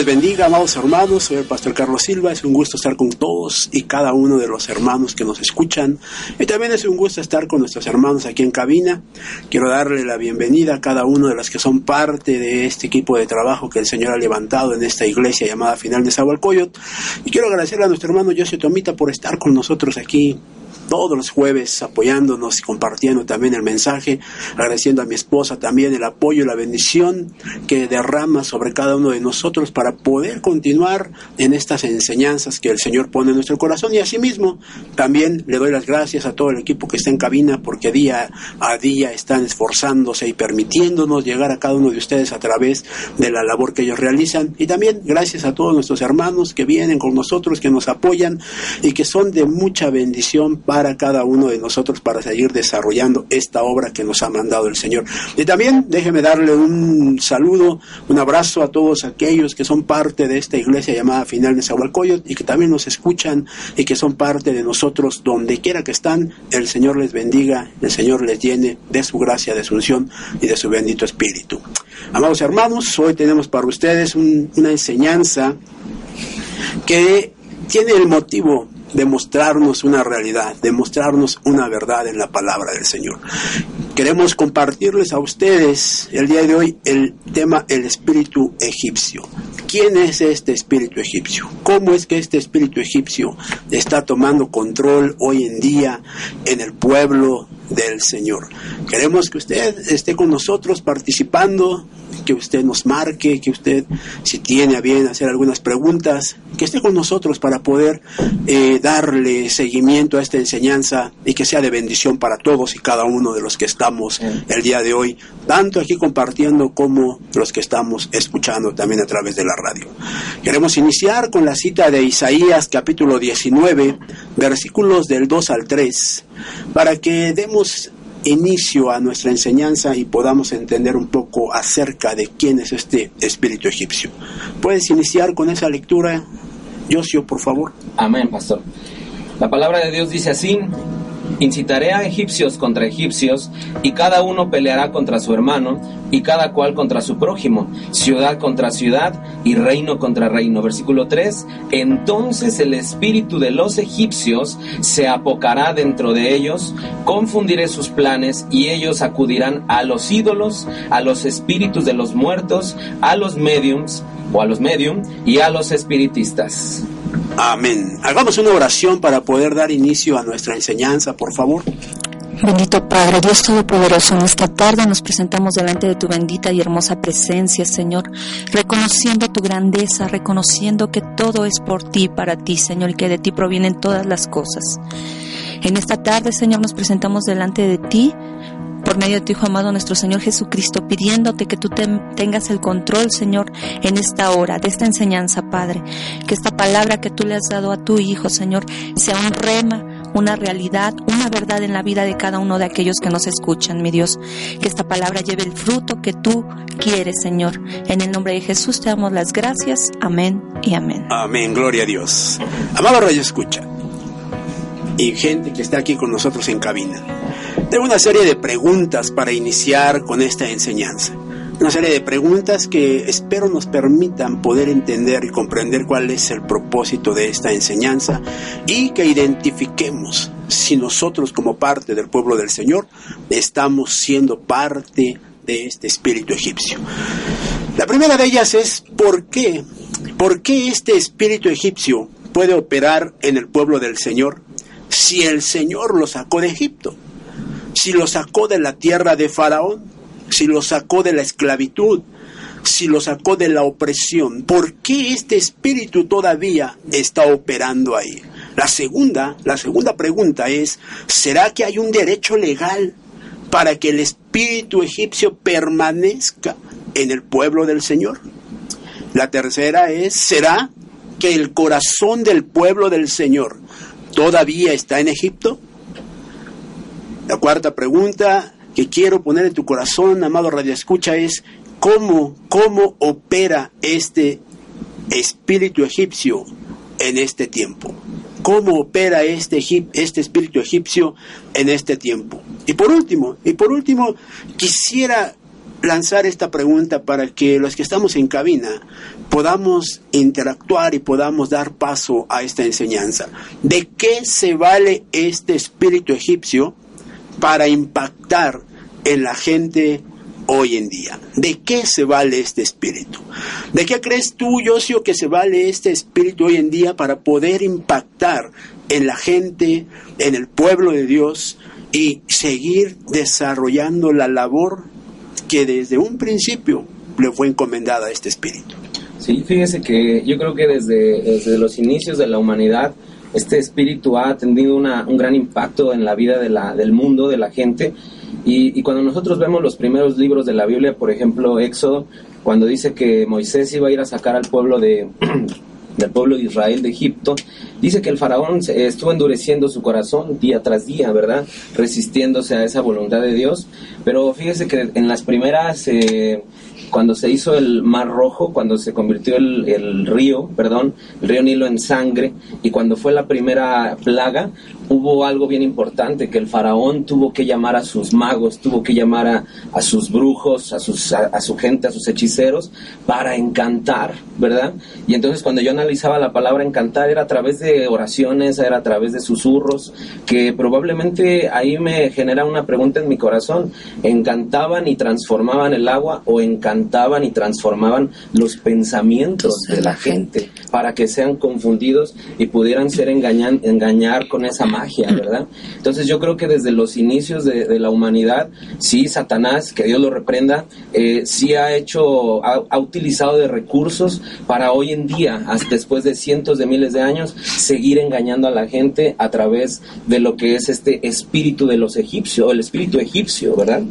les bendiga, amados hermanos. Soy el pastor Carlos Silva. Es un gusto estar con todos y cada uno de los hermanos que nos escuchan. Y también es un gusto estar con nuestros hermanos aquí en cabina. Quiero darle la bienvenida a cada uno de los que son parte de este equipo de trabajo que el Señor ha levantado en esta iglesia llamada Final de Zahualcoyot. Y quiero agradecerle a nuestro hermano José Tomita por estar con nosotros aquí todos los jueves apoyándonos y compartiendo también el mensaje, agradeciendo a mi esposa también el apoyo y la bendición que derrama sobre cada uno de nosotros para poder continuar en estas enseñanzas que el Señor pone en nuestro corazón. Y asimismo también le doy las gracias a todo el equipo que está en cabina porque día a día están esforzándose y permitiéndonos llegar a cada uno de ustedes a través de la labor que ellos realizan. Y también gracias a todos nuestros hermanos que vienen con nosotros, que nos apoyan y que son de mucha bendición para para cada uno de nosotros para seguir desarrollando esta obra que nos ha mandado el Señor. Y también déjeme darle un saludo, un abrazo a todos aquellos que son parte de esta iglesia llamada Final de Zahualcoyot y que también nos escuchan y que son parte de nosotros donde quiera que están. El Señor les bendiga, el Señor les llene de su gracia, de su unción y de su bendito espíritu. Amados hermanos, hoy tenemos para ustedes una enseñanza que tiene el motivo demostrarnos una realidad, demostrarnos una verdad en la palabra del Señor. Queremos compartirles a ustedes el día de hoy el tema el espíritu egipcio. ¿Quién es este espíritu egipcio? ¿Cómo es que este espíritu egipcio está tomando control hoy en día en el pueblo del Señor? Queremos que usted esté con nosotros participando que usted nos marque, que usted, si tiene a bien hacer algunas preguntas, que esté con nosotros para poder eh, darle seguimiento a esta enseñanza y que sea de bendición para todos y cada uno de los que estamos el día de hoy, tanto aquí compartiendo como los que estamos escuchando también a través de la radio. Queremos iniciar con la cita de Isaías capítulo 19, versículos del 2 al 3, para que demos inicio a nuestra enseñanza y podamos entender un poco acerca de quién es este espíritu egipcio. ¿Puedes iniciar con esa lectura, Josio, por favor? Amén, pastor. La palabra de Dios dice así, Incitaré a egipcios contra egipcios, y cada uno peleará contra su hermano, y cada cual contra su prójimo, ciudad contra ciudad, y reino contra reino. Versículo 3, entonces el espíritu de los egipcios se apocará dentro de ellos, confundiré sus planes, y ellos acudirán a los ídolos, a los espíritus de los muertos, a los mediums, o a los medium, y a los espiritistas. Amén. Hagamos una oración para poder dar inicio a nuestra enseñanza, por favor. Bendito Padre, Dios Todopoderoso, en esta tarde nos presentamos delante de tu bendita y hermosa presencia, Señor, reconociendo tu grandeza, reconociendo que todo es por ti, para ti, Señor, y que de ti provienen todas las cosas. En esta tarde, Señor, nos presentamos delante de ti por medio de tu Hijo amado nuestro Señor Jesucristo, pidiéndote que tú tengas el control, Señor, en esta hora, de esta enseñanza, Padre. Que esta palabra que tú le has dado a tu Hijo, Señor, sea un rema, una realidad, una verdad en la vida de cada uno de aquellos que nos escuchan, mi Dios. Que esta palabra lleve el fruto que tú quieres, Señor. En el nombre de Jesús te damos las gracias. Amén y amén. Amén, gloria a Dios. Amado Rayo Escucha y gente que está aquí con nosotros en cabina. Tengo una serie de preguntas para iniciar con esta enseñanza. Una serie de preguntas que espero nos permitan poder entender y comprender cuál es el propósito de esta enseñanza y que identifiquemos si nosotros como parte del pueblo del Señor estamos siendo parte de este espíritu egipcio. La primera de ellas es ¿por qué? ¿Por qué este espíritu egipcio puede operar en el pueblo del Señor si el Señor lo sacó de Egipto? si lo sacó de la tierra de Faraón, si lo sacó de la esclavitud, si lo sacó de la opresión, ¿por qué este espíritu todavía está operando ahí? La segunda, la segunda pregunta es, ¿será que hay un derecho legal para que el espíritu egipcio permanezca en el pueblo del Señor? La tercera es, ¿será que el corazón del pueblo del Señor todavía está en Egipto? La cuarta pregunta que quiero poner en tu corazón, amado Radio Escucha, es cómo, cómo opera este espíritu egipcio en este tiempo. ¿Cómo opera este, este espíritu egipcio en este tiempo? Y por último, y por último, quisiera lanzar esta pregunta para que los que estamos en cabina podamos interactuar y podamos dar paso a esta enseñanza. ¿De qué se vale este espíritu egipcio para impactar en la gente hoy en día. ¿De qué se vale este espíritu? ¿De qué crees tú, Yosio, que se vale este espíritu hoy en día para poder impactar en la gente, en el pueblo de Dios y seguir desarrollando la labor que desde un principio le fue encomendada a este espíritu? Sí, fíjese que yo creo que desde, desde los inicios de la humanidad, este espíritu ha tenido una, un gran impacto en la vida de la, del mundo, de la gente. Y, y, cuando nosotros vemos los primeros libros de la Biblia, por ejemplo, Éxodo, cuando dice que Moisés iba a ir a sacar al pueblo de, del pueblo de Israel de Egipto, dice que el faraón estuvo endureciendo su corazón día tras día, ¿verdad? Resistiéndose a esa voluntad de Dios. Pero fíjese que en las primeras... Eh, cuando se hizo el Mar Rojo, cuando se convirtió el, río, perdón, el río Nilo en sangre, y cuando fue la primera plaga, hubo algo bien importante, que el faraón tuvo que llamar a sus magos, tuvo que llamar a, a sus brujos, a, sus, a, a, su gente, a sus hechiceros, para encantar, ¿verdad? Y entonces cuando yo analizaba la palabra encantar, era a través de oraciones, era a través de susurros, que probablemente ahí me genera una pregunta en mi corazón, ¿encantaban y transformaban el agua o encantaban y transformaban los pensamientos de la gente para que sean confundidos y pudieran ser engañan, engañar con esa magia, ¿verdad? Entonces yo creo que desde los inicios de, de la humanidad, sí, Satanás, que Dios lo reprenda, eh, sí ha hecho, ha, ha, utilizado de recursos para hoy en día, hasta después de cientos de miles de años, seguir engañando a la gente a través de lo que es este espíritu de los egipcios, el espíritu egipcio, ¿verdad?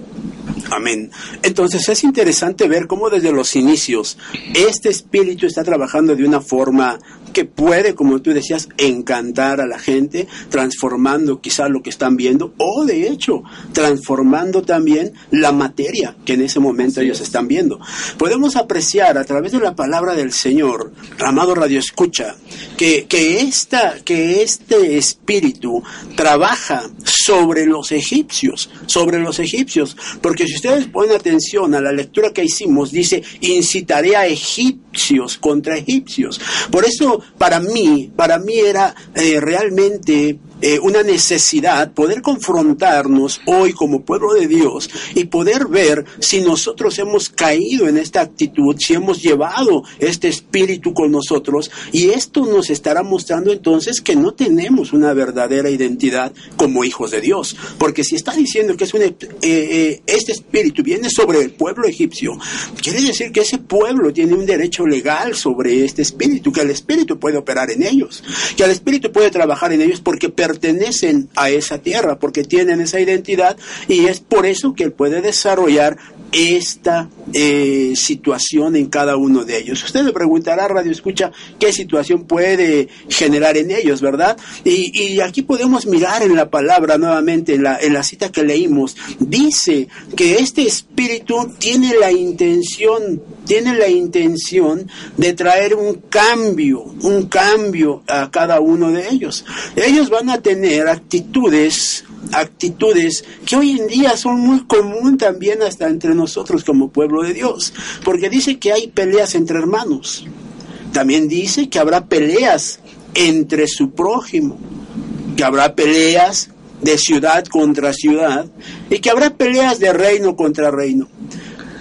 Amén. Entonces es interesante ver cómo desde los inicios este espíritu está trabajando de una forma que puede, como tú decías, encantar a la gente, transformando quizá lo que están viendo, o de hecho, transformando también la materia que en ese momento ellos están viendo. Podemos apreciar a través de la palabra del Señor, amado Radio Escucha, que, que, esta, que este espíritu trabaja sobre los egipcios, sobre los egipcios, porque si ustedes ponen atención a la lectura que hicimos, dice, incitaré a egipcios contra egipcios. Por eso, para mí, para mí era eh, realmente eh, una necesidad poder confrontarnos hoy como pueblo de Dios y poder ver si nosotros hemos caído en esta actitud, si hemos llevado este espíritu con nosotros y esto nos estará mostrando entonces que no tenemos una verdadera identidad como hijos de Dios, porque si está diciendo que es un, eh, eh, este espíritu viene sobre el pueblo egipcio, quiere decir que ese pueblo tiene un derecho legal sobre este espíritu, que el espíritu puede operar en ellos, que el espíritu puede trabajar en ellos porque pertenecen a esa tierra, porque tienen esa identidad y es por eso que él puede desarrollar esta eh, situación en cada uno de ellos. Usted le preguntará, Radio Escucha, qué situación puede generar en ellos, ¿verdad? Y, y aquí podemos mirar en la palabra nuevamente, en la, en la cita que leímos, dice que este espíritu tiene la intención, tiene la intención de traer un cambio, un cambio a cada uno de ellos. Ellos van a tener actitudes actitudes que hoy en día son muy común también hasta entre nosotros como pueblo de Dios, porque dice que hay peleas entre hermanos. También dice que habrá peleas entre su prójimo, que habrá peleas de ciudad contra ciudad y que habrá peleas de reino contra reino.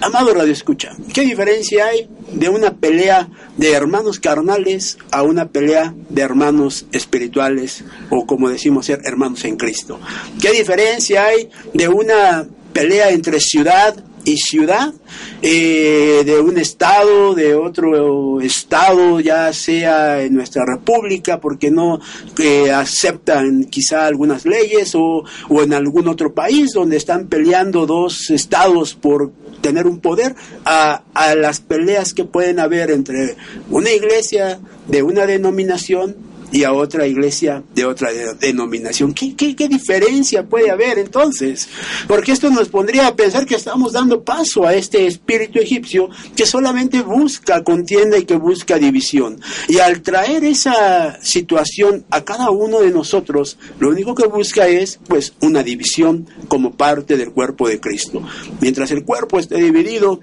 Amado Radio Escucha, ¿qué diferencia hay de una pelea de hermanos carnales a una pelea de hermanos espirituales o como decimos ser hermanos en Cristo? ¿Qué diferencia hay de una pelea entre ciudad y ciudad, eh, de un estado, de otro estado, ya sea en nuestra república, porque no eh, aceptan quizá algunas leyes, o, o en algún otro país donde están peleando dos estados por tener un poder, a, a las peleas que pueden haber entre una iglesia de una denominación y a otra iglesia de otra denominación. ¿Qué, ¿Qué, qué, diferencia puede haber entonces? Porque esto nos pondría a pensar que estamos dando paso a este espíritu egipcio que solamente busca contienda y que busca división. Y al traer esa situación a cada uno de nosotros, lo único que busca es pues una división como parte del cuerpo de Cristo. Mientras el cuerpo esté dividido,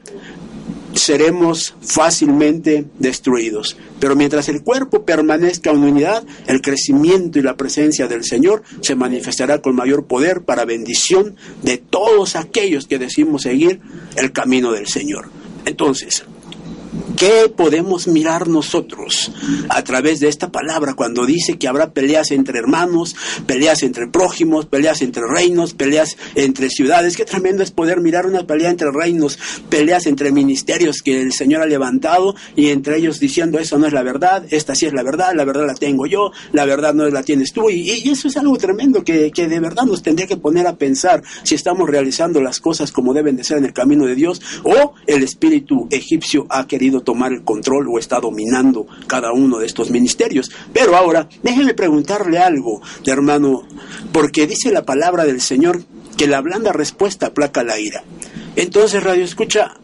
seremos fácilmente destruidos. Pero mientras el cuerpo permanezca en unidad, el crecimiento y la presencia del Señor se manifestará con mayor poder para bendición de todos aquellos que decimos seguir el camino del Señor. Entonces, ¿Qué podemos mirar nosotros a través de esta palabra cuando dice que habrá peleas entre hermanos, peleas entre prójimos, peleas entre reinos, peleas entre ciudades? Qué tremendo es poder mirar una pelea entre reinos, peleas entre ministerios que el Señor ha levantado y entre ellos diciendo eso no es la verdad, esta sí es la verdad, la verdad la tengo yo, la verdad no la tienes tú. Y, y eso es algo tremendo que, que de verdad nos tendría que poner a pensar si estamos realizando las cosas como deben de ser en el camino de Dios o el espíritu egipcio ha querido tomar el control o está dominando cada uno de estos ministerios. Pero ahora, déjeme preguntarle algo, hermano, porque dice la palabra del Señor que la blanda respuesta aplaca la ira. Entonces, Radio Escucha,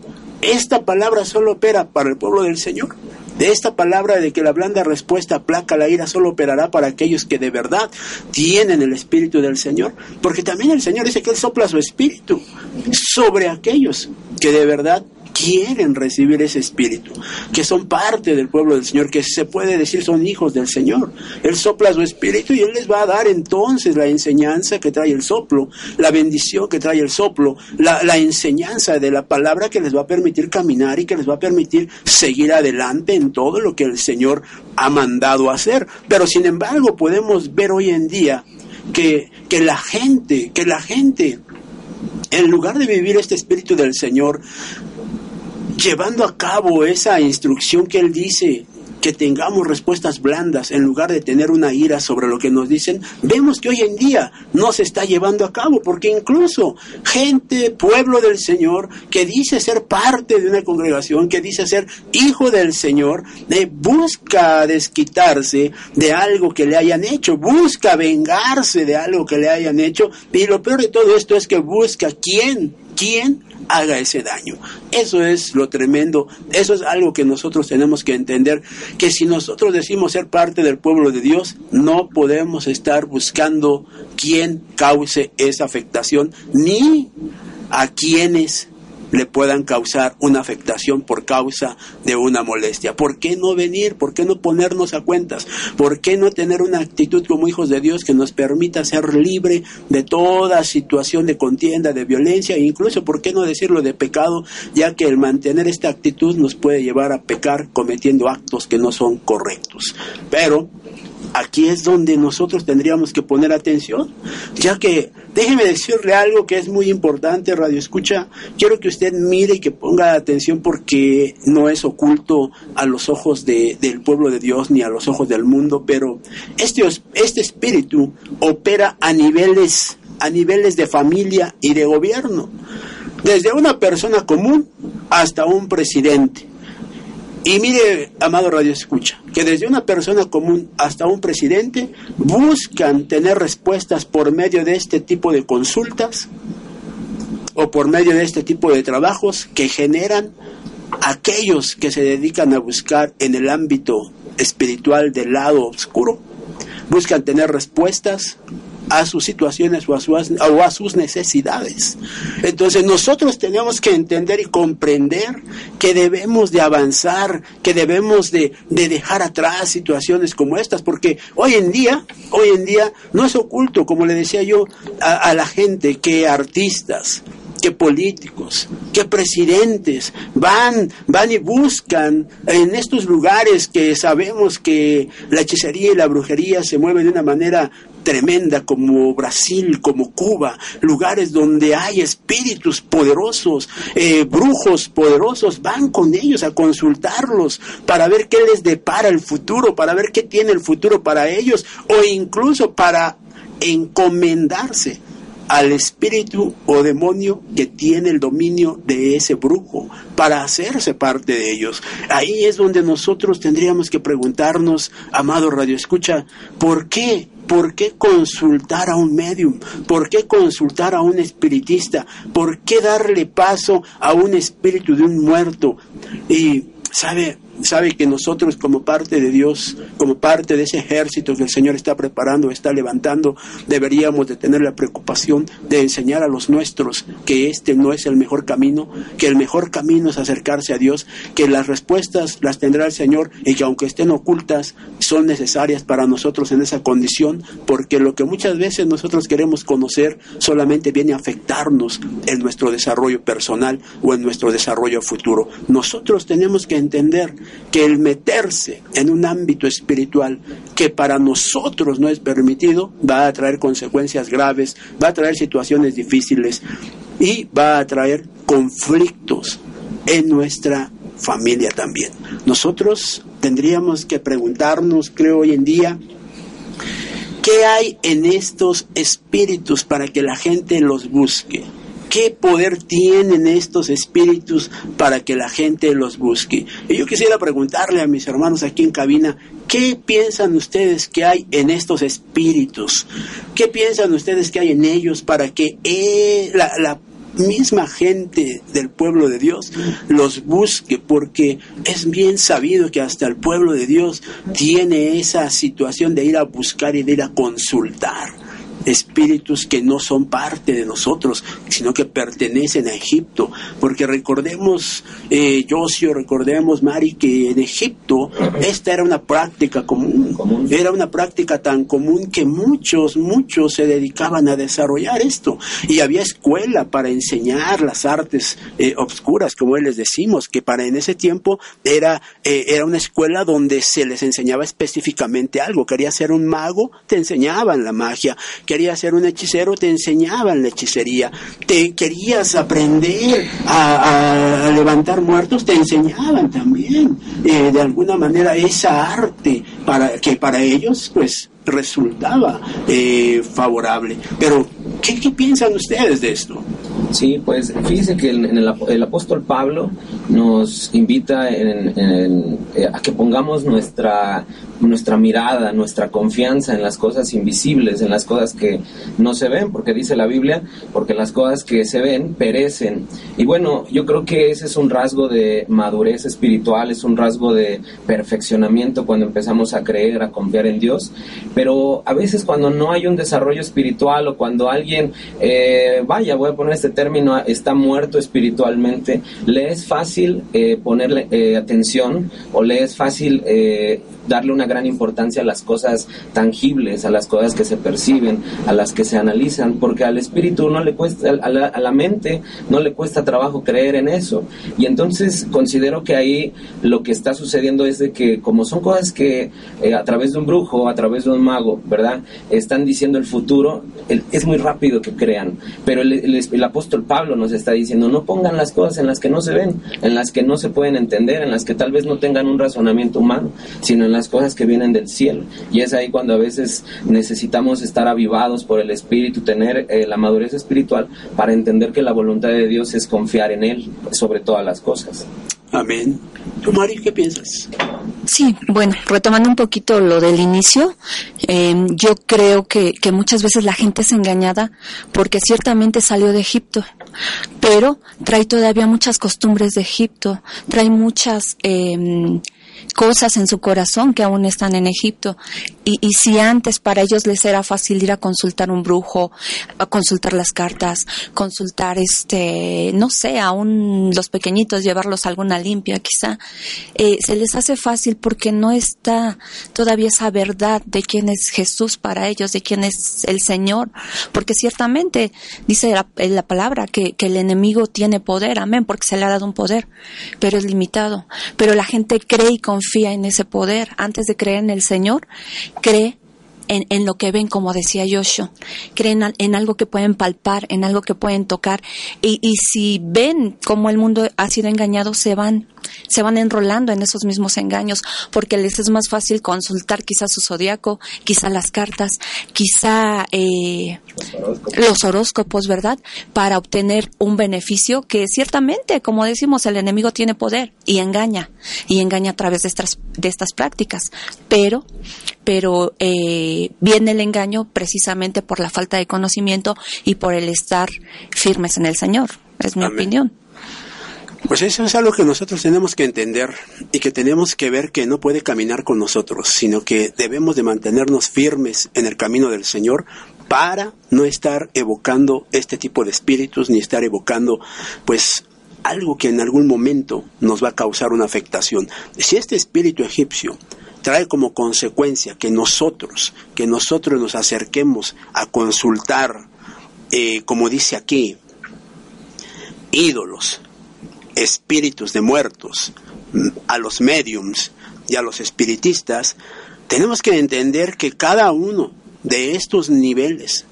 esta palabra solo opera para el pueblo del Señor. De esta palabra de que la blanda respuesta aplaca la ira solo operará para aquellos que de verdad tienen el Espíritu del Señor. Porque también el Señor dice que Él sopla su Espíritu sobre aquellos que de verdad quieren recibir ese espíritu, que son parte del pueblo del Señor, que se puede decir son hijos del Señor. Él sopla su espíritu y Él les va a dar entonces la enseñanza que trae el soplo, la bendición que trae el soplo, la, la enseñanza de la palabra que les va a permitir caminar y que les va a permitir seguir adelante en todo lo que el Señor ha mandado hacer. Pero sin embargo podemos ver hoy en día que, que la gente, que la gente en lugar de vivir este espíritu del Señor, llevando a cabo esa instrucción que Él dice, que tengamos respuestas blandas en lugar de tener una ira sobre lo que nos dicen, vemos que hoy en día no se está llevando a cabo, porque incluso gente, pueblo del Señor, que dice ser parte de una congregación, que dice ser hijo del Señor, eh, busca desquitarse de algo que le hayan hecho, busca vengarse de algo que le hayan hecho, y lo peor de todo esto es que busca quién, quién haga ese daño. Eso es lo tremendo, eso es algo que nosotros tenemos que entender, que si nosotros decimos ser parte del pueblo de Dios, no podemos estar buscando quién cause esa afectación, ni a quienes le puedan causar una afectación por causa de una molestia. ¿Por qué no venir? ¿Por qué no ponernos a cuentas? ¿Por qué no tener una actitud como hijos de Dios que nos permita ser libre de toda situación de contienda, de violencia e incluso, ¿por qué no decirlo de pecado? Ya que el mantener esta actitud nos puede llevar a pecar cometiendo actos que no son correctos. Pero aquí es donde nosotros tendríamos que poner atención, ya que déjeme decirle algo que es muy importante, Radio Escucha, quiero que usted mire y que ponga atención porque no es oculto a los ojos de, del pueblo de Dios ni a los ojos del mundo, pero este, este espíritu opera a niveles, a niveles de familia y de gobierno, desde una persona común hasta un presidente y mire, amado Radio Escucha, que desde una persona común hasta un presidente buscan tener respuestas por medio de este tipo de consultas o por medio de este tipo de trabajos que generan aquellos que se dedican a buscar en el ámbito espiritual del lado oscuro, buscan tener respuestas a sus situaciones o a, o a sus necesidades. Entonces nosotros tenemos que entender y comprender que debemos de avanzar, que debemos de, de dejar atrás situaciones como estas, porque hoy en día, hoy en día no es oculto, como le decía yo a, a la gente, que artistas, que políticos, que presidentes van, van y buscan en estos lugares que sabemos que la hechicería y la brujería se mueven de una manera tremenda como Brasil, como Cuba, lugares donde hay espíritus poderosos, eh, brujos poderosos, van con ellos a consultarlos para ver qué les depara el futuro, para ver qué tiene el futuro para ellos o incluso para encomendarse al espíritu o demonio que tiene el dominio de ese brujo para hacerse parte de ellos. Ahí es donde nosotros tendríamos que preguntarnos, amado Radio Escucha, ¿por qué? ¿Por qué consultar a un medium? ¿Por qué consultar a un espiritista? ¿Por qué darle paso a un espíritu de un muerto? Y, ¿sabe? Sabe que nosotros como parte de Dios, como parte de ese ejército que el Señor está preparando, está levantando, deberíamos de tener la preocupación de enseñar a los nuestros que este no es el mejor camino, que el mejor camino es acercarse a Dios, que las respuestas las tendrá el Señor y que aunque estén ocultas, son necesarias para nosotros en esa condición, porque lo que muchas veces nosotros queremos conocer solamente viene a afectarnos en nuestro desarrollo personal o en nuestro desarrollo futuro. Nosotros tenemos que entender que el meterse en un ámbito espiritual que para nosotros no es permitido va a traer consecuencias graves, va a traer situaciones difíciles y va a traer conflictos en nuestra familia también. Nosotros tendríamos que preguntarnos, creo hoy en día, ¿qué hay en estos espíritus para que la gente los busque? ¿Qué poder tienen estos espíritus para que la gente los busque? Y yo quisiera preguntarle a mis hermanos aquí en cabina, ¿qué piensan ustedes que hay en estos espíritus? ¿Qué piensan ustedes que hay en ellos para que eh, la, la misma gente del pueblo de Dios los busque, porque es bien sabido que hasta el pueblo de Dios tiene esa situación de ir a buscar y de ir a consultar espíritus que no son parte de nosotros, sino que pertenecen a Egipto. Porque recordemos, eh, Josio, recordemos, Mari, que en Egipto esta era una práctica común. Era una práctica tan común que muchos, muchos se dedicaban a desarrollar esto. Y había escuela para enseñar las artes eh, obscuras, como les decimos, que para en ese tiempo era, eh, era una escuela donde se les enseñaba específicamente algo. Quería ser un mago, te enseñaban la magia querías ser un hechicero, te enseñaban la hechicería. Te querías aprender a, levantar muertos, te enseñaban también eh, de alguna manera esa arte para que para ellos pues resultaba eh, favorable. Pero, ¿qué, ¿qué, piensan ustedes de esto? Sí, pues fíjense que el, el, apóstol Pablo nos invita eh, a que pongamos nuestra, nuestra mirada, nuestra confianza en las cosas invisibles, en las cosas que no se ven, porque dice la Biblia, porque las cosas que se ven perecen. Y bueno, yo creo que ese es un rasgo de madurez espiritual, es un rasgo de perfeccionamiento cuando empezamos a creer, a confiar en Dios pero a veces cuando no hay un desarrollo espiritual o cuando alguien, eh, vaya, voy a poner este término, está muerto espiritualmente, le es fácil eh, ponerle eh, atención o le es fácil darle una gran importancia a las cosas tangibles, a las cosas que se perciben, a las que se analizan, porque al espíritu no le cuesta, a la, a la mente no le cuesta trabajo creer en eso. Y entonces considero que ahí lo que está sucediendo es de que como son cosas que eh, a través de un brujo, a través de un mago, ¿verdad? Están diciendo el futuro, es muy rápido que crean. Pero el, apóstol Pablo nos está diciendo, no pongan las cosas en las que no se ven, en las que no se pueden entender, en las que tal vez no tengan un razonamiento humano, sino en las cosas que vienen del cielo. Y es ahí cuando a veces necesitamos estar avivados por el Espíritu, tener eh, la madurez espiritual para entender que la voluntad de Dios es confiar en Él sobre todas las cosas. Amén. ¿Tú, Mari, qué piensas? Sí, bueno, retomando un poquito lo del inicio, em, yo creo que, que, muchas veces la gente es engañada porque ciertamente salió de Egipto, pero trae todavía muchas costumbres de Egipto, trae muchas eh, cosas en su corazón que aún están en Egipto. Y, y, si antes para ellos les era fácil ir a consultar un brujo, a consultar las cartas, consultar este, no sé, aún los pequeñitos, llevarlos a alguna limpia quizá, eh, se les hace fácil porque no está todavía esa verdad de quién es Jesús para ellos, de quién es el Señor. Porque ciertamente dice la, la palabra que, que el enemigo tiene poder, amén, porque se le ha dado un poder, pero es limitado. Pero la gente cree y confía en ese poder. Antes de creer en el Señor, cree en, lo que ven, como decía Joshua. Creen en algo que pueden palpar, en algo que pueden tocar. Y, y si ven cómo el mundo ha sido engañado, se van se van enrolando en esos mismos engaños porque les es más fácil consultar quizá su zodiaco, quizá las cartas, quizá eh, los, horóscopos. los horóscopos, ¿verdad? Para obtener un beneficio que ciertamente, como decimos, el enemigo tiene poder y engaña, y engaña a través de estas, de estas prácticas. Pero, pero eh, viene el engaño precisamente por la falta de conocimiento y por el estar firmes en el Señor. Es mi Amén. opinión. Pues eso es algo que nosotros tenemos que entender y que tenemos que ver que no puede caminar con nosotros, sino que debemos de mantenernos firmes en el camino del Señor para no estar evocando este tipo de espíritus ni estar evocando pues algo que en algún momento nos va a causar una afectación. Si este espíritu egipcio trae como consecuencia que nosotros, que nosotros nos acerquemos a consultar, eh, como dice aquí, ídolos, espíritus de muertos, a los mediums y a los espiritistas, tenemos que entender que cada uno de estos niveles,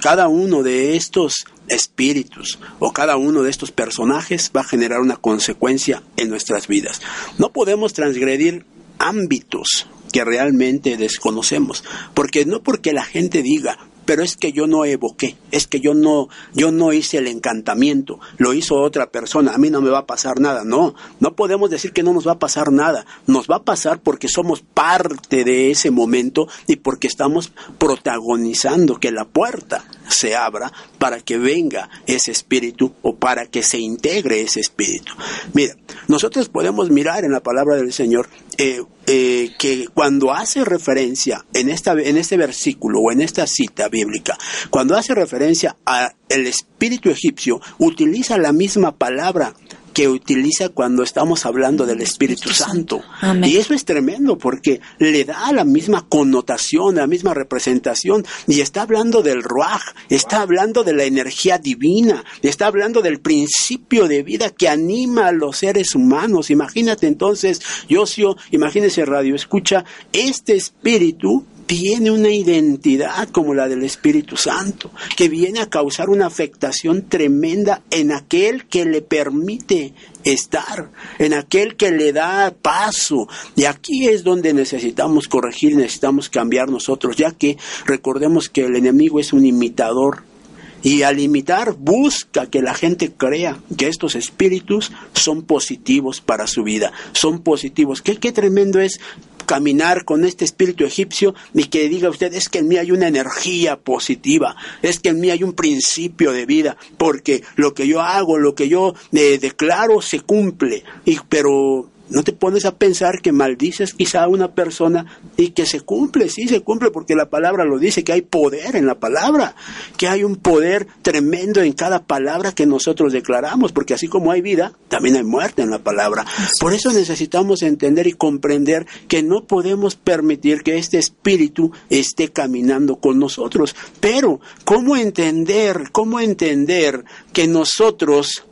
cada uno de estos espíritus o cada uno de estos personajes va a generar una consecuencia en nuestras vidas. No podemos transgredir ámbitos que realmente desconocemos, porque no porque la gente diga, pero es que yo no evoqué, es que yo no, yo no hice el encantamiento, lo hizo otra persona, a mí no me va a pasar nada. No, no podemos decir que no nos va a pasar nada, nos va a pasar porque somos parte de ese momento y porque estamos protagonizando que la puerta se abra para que venga ese espíritu o para que se integre ese espíritu. Mira, nosotros podemos mirar en la palabra del Señor eh, eh, que cuando hace referencia en, esta, en este versículo o en esta cita bíblica, cuando hace referencia al espíritu egipcio, utiliza la misma palabra que utiliza cuando estamos hablando del Espíritu Santo. Y eso es tremendo porque le da la misma connotación, la misma representación. Y está hablando del Ruach, está hablando de la energía divina, está hablando del principio de vida que anima a los seres humanos. Imagínate entonces, Yosio, imagínese Radio Escucha, este espíritu tiene una identidad como la del Espíritu Santo, que viene a causar una afectación tremenda en aquel que le permite estar, en aquel que le da paso. Y aquí es donde necesitamos corregir, necesitamos cambiar nosotros, ya que recordemos que el enemigo es un imitador. Y al imitar busca que la gente crea que estos espíritus son positivos para su vida, son positivos. ¿Qué, qué tremendo es caminar con este espíritu egipcio y que diga usted, es que en mí hay una energía positiva, es que en mí hay un principio de vida, porque lo que yo hago, lo que yo eh, declaro se cumple. Y, pero no te pones a pensar que maldices quizá a una persona y que se cumple, sí se cumple porque la palabra lo dice, que hay poder en la palabra, que hay un poder tremendo en cada palabra que nosotros declaramos, porque así como hay vida, también hay muerte en la palabra. Por eso necesitamos entender y comprender que no podemos permitir que este espíritu esté caminando con nosotros. Pero, ¿cómo entender, cómo entender que nosotros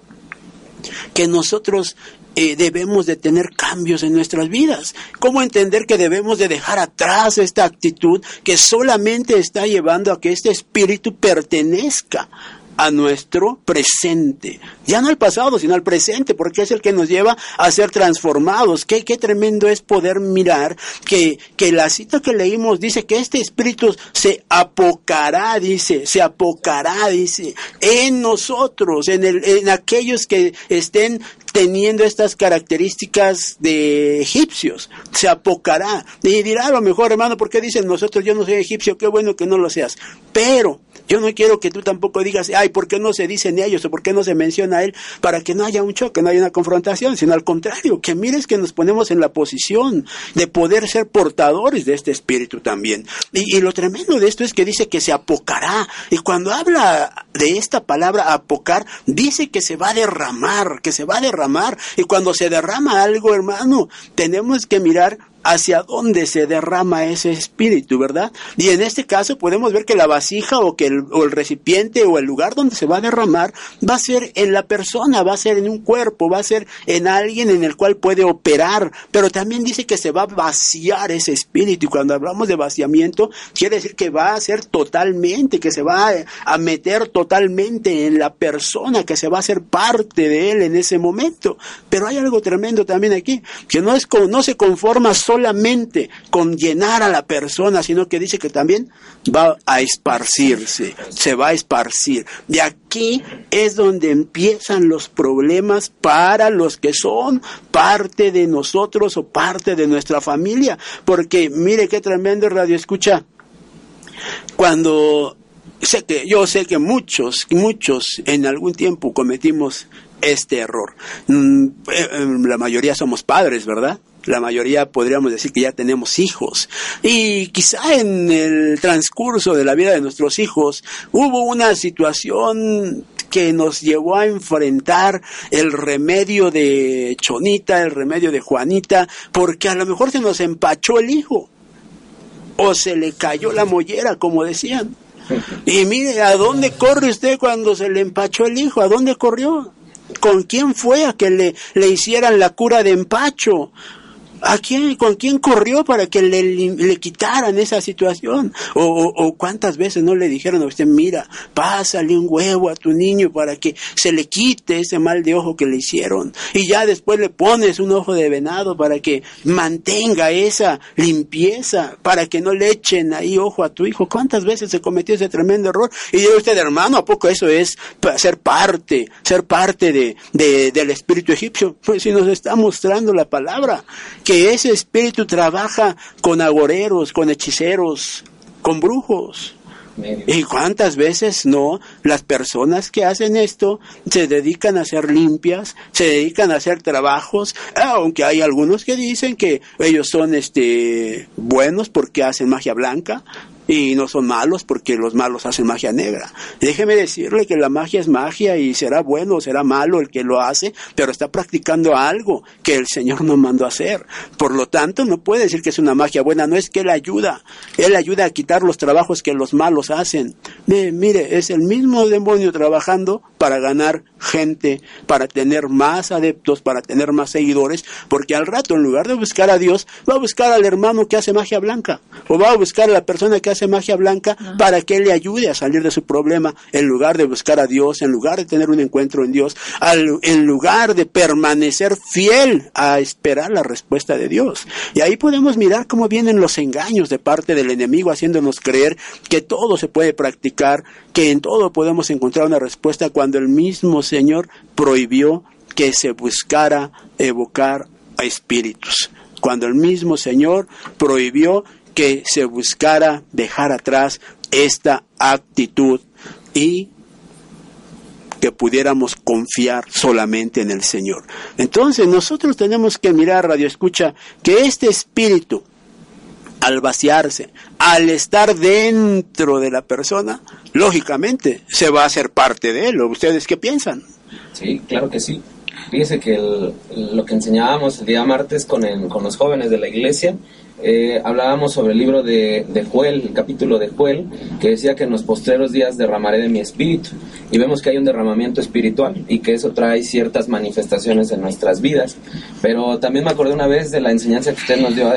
que nosotros eh, debemos de tener cambios en nuestras vidas. ¿Cómo entender que debemos de dejar atrás esta actitud que solamente está llevando a que este espíritu pertenezca a nuestro presente. Ya no al pasado, sino al presente, porque es el que nos lleva a ser transformados. Qué, qué tremendo es poder mirar que, que la cita que leímos dice que este espíritu se apocará, dice, se apocará, dice, en nosotros, en, el, en aquellos que estén teniendo estas características de egipcios. Se apocará. Y dirá a lo mejor, hermano, ¿por qué dicen nosotros yo no soy egipcio? Qué bueno que no lo seas. Pero yo no quiero que tú tampoco digas, ay, ¿por qué no se dicen ellos o por qué no se menciona a él? Para que no haya un choque, no haya una confrontación, sino al contrario, que mires que nos ponemos en la posición de poder ser portadores de este espíritu también. Y lo tremendo de esto es que dice que se apocará. Y cuando habla de esta palabra apocar, dice que se va a derramar, que se va a derramar. Y cuando se derrama algo, hermano, tenemos que mirar hacia dónde se derrama ese espíritu, ¿verdad? Y en este caso podemos ver que la vasija o que el, o el recipiente o el lugar donde se va a derramar va a ser en la persona, va a ser en un cuerpo, va a ser en alguien en el cual puede operar, pero también dice que se va a vaciar ese espíritu y cuando hablamos de vaciamiento quiere decir que va a ser totalmente, que se va a meter totalmente en la persona, que se va a ser parte de él en ese momento. Pero hay algo tremendo también aquí, que no es no se conforma solo solamente con llenar a la persona, sino que dice que también va a esparcirse, se va a esparcir. De aquí es donde empiezan los problemas para los que son parte de nosotros o parte de nuestra familia, porque mire qué tremendo radio escucha. Cuando sé que yo sé que muchos muchos en algún tiempo cometimos este error. Mm, eh, eh, la mayoría somos padres, ¿verdad? La mayoría podríamos decir que ya tenemos hijos. Y quizá en el transcurso de la vida de nuestros hijos hubo una situación que nos llevó a enfrentar el remedio de Chonita, el remedio de Juanita, porque a lo mejor se nos empachó el hijo o se le cayó la mollera, como decían. Y mire, ¿a dónde corre usted cuando se le empachó el hijo? ¿A dónde corrió? ¿Con quién fue a que le, le hicieran la cura de empacho? ¿A quién, ¿Con quién corrió para que le, le quitaran esa situación? O, cuántas veces no le dijeron a usted, mira, pásale un huevo a tu niño para que se le quite ese mal de ojo que le hicieron. Y ya después le pones un ojo de venado para que mantenga esa limpieza, para que no le echen ahí ojo a tu hijo. ¿Cuántas veces se cometió ese tremendo error? Y dice usted, hermano, ¿a poco eso es ser parte, ser parte de, de, del espíritu egipcio? Pues si nos está mostrando la palabra, que ese espíritu trabaja con agoreros, con hechiceros, con brujos. ¿Y cuántas veces no? Las personas que hacen esto se dedican a ser limpias, se dedican a hacer trabajos, aunque hay algunos que dicen que ellos son este buenos porque hacen magia blanca, y no son malos porque los malos hacen magia negra. Déjeme decirle que la magia es magia y será bueno o será malo el que lo hace, pero está practicando algo que el Señor no mandó hacer. Por lo tanto, no puede decir que es una magia buena, no es que Él ayuda. Él ayuda a quitar los trabajos que los malos hacen. mire, es el mismo demonio trabajando para ganar gente, para tener más adeptos, para tener más seguidores, porque al rato, en lugar de buscar a Dios, va a buscar al hermano que hace magia blanca, o va a buscar a la persona que hace magia blanca para que le ayude a salir de su problema, en lugar de buscar a Dios, en lugar de tener un encuentro en Dios, en lugar de permanecer fiel a esperar la respuesta de Dios. Y ahí podemos mirar cómo vienen los engaños de parte del enemigo, haciéndonos creer que todo se puede practicar, que en todo podemos encontrar una respuesta cuando el mismo Señor prohibió que se buscara evocar a espíritus. Cuando el mismo Señor prohibió que se buscara dejar atrás esta actitud y que pudiéramos confiar solamente en el Señor. Entonces nosotros tenemos que mirar, Radio Escucha, que este espíritu, al vaciarse, al estar dentro de la persona, lógicamente se va a hacer parte de él. ¿Ustedes qué piensan? Sí, claro que sí. Fíjese que lo que enseñábamos el día martes con, con los jóvenes de la iglesia eh, hablábamos sobre el libro de, de el capítulo de Joel, que decía que en los postreros días derramaré de mi espíritu. Y vemos que hay un derramamiento espiritual y que eso trae ciertas manifestaciones en nuestras vidas. Pero también me acordé una vez de la enseñanza que usted nos dio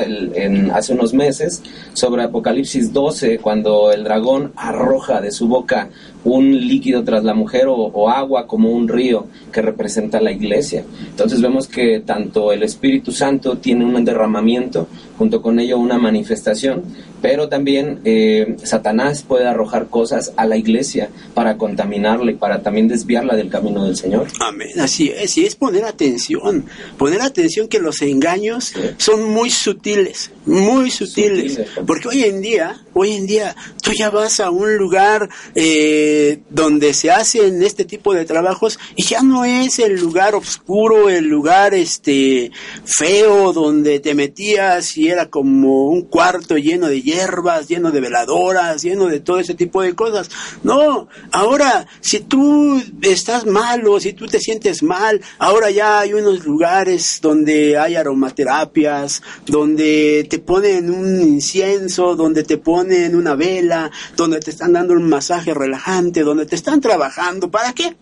hace unos meses sobre Apocalipsis 12, cuando el dragón arroja de su boca un líquido tras la mujer o, agua como un río que representa la iglesia. Entonces vemos que tanto el Espíritu Santo tiene un derramamiento, junto con ello una manifestación, pero también eh, Satanás puede arrojar cosas a la iglesia para contaminarla y para también desviarla del camino del Señor. Amén, así es, y es poner atención, poner atención que los engaños son muy sutiles, muy sutiles, porque hoy en día, hoy en día tú ya vas a un lugar eh, donde se hacen este tipo de trabajos y ya no es el lugar oscuro, el lugar este feo donde te metías y era como un cuarto lleno de hierbas, lleno de veladoras, lleno de todo ese tipo de cosas. No, ahora si tú estás malo, si tú te sientes mal, ahora ya hay unos lugares donde hay aromaterapias, donde te ponen un incienso, donde te ponen una vela, donde te están dando un masaje relajante, donde te están trabajando. ¿Para qué?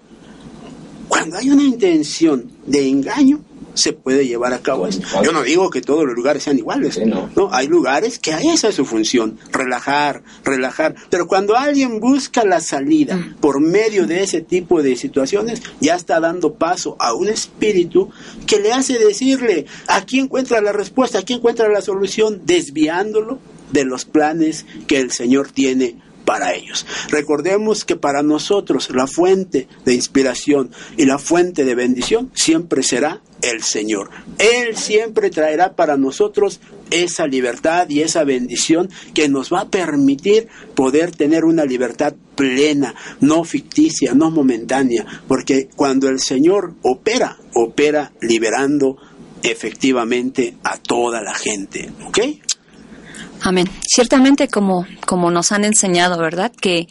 Cuando hay una intención de engaño, se puede llevar a cabo esto. Yo no digo que todos los lugares sean iguales, no. hay lugares que esa es su función, relajar, relajar, pero cuando alguien busca la salida mm. por medio de ese tipo de situaciones, ya está dando paso a un espíritu que le hace decirle, aquí encuentra la respuesta, aquí encuentra la solución, desviándolo de los planes que el Señor tiene para ellos. Recordemos que para nosotros la fuente de inspiración y la fuente de bendición siempre será el Señor. Él siempre traerá para nosotros esa libertad y esa bendición que nos va a permitir poder tener una libertad plena, no ficticia, no momentánea, porque cuando el Señor opera, opera liberando efectivamente a toda la gente, ¿ok? Amén. Ciertamente como, como nos han enseñado, ¿verdad? Que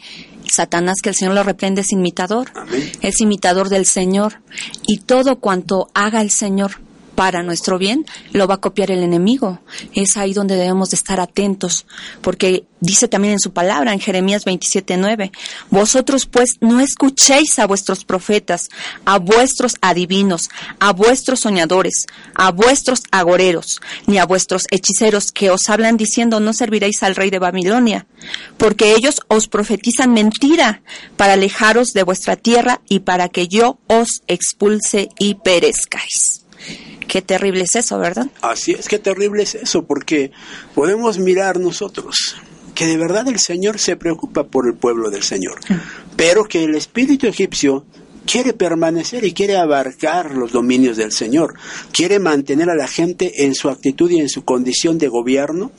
Satanás, que el Señor lo reprende, es imitador. Amén. Es imitador del Señor. Y todo cuanto haga el Señor para nuestro bien, lo va a copiar el enemigo. Es ahí donde debemos de estar atentos, porque dice también en su palabra, en Jeremías 27:9, vosotros pues no escuchéis a vuestros profetas, a vuestros adivinos, a vuestros soñadores, a vuestros agoreros, ni a vuestros hechiceros que os hablan diciendo no serviréis al rey de Babilonia, porque ellos os profetizan mentira para alejaros de vuestra tierra y para que yo os expulse y perezcáis. Qué terrible es eso, ¿verdad? Así es que terrible es eso, porque podemos mirar nosotros que de verdad el Señor se preocupa por el pueblo del Señor, pero que el espíritu egipcio quiere permanecer y quiere abarcar los dominios del Señor, quiere mantener a la gente en su actitud y en su condición de gobierno,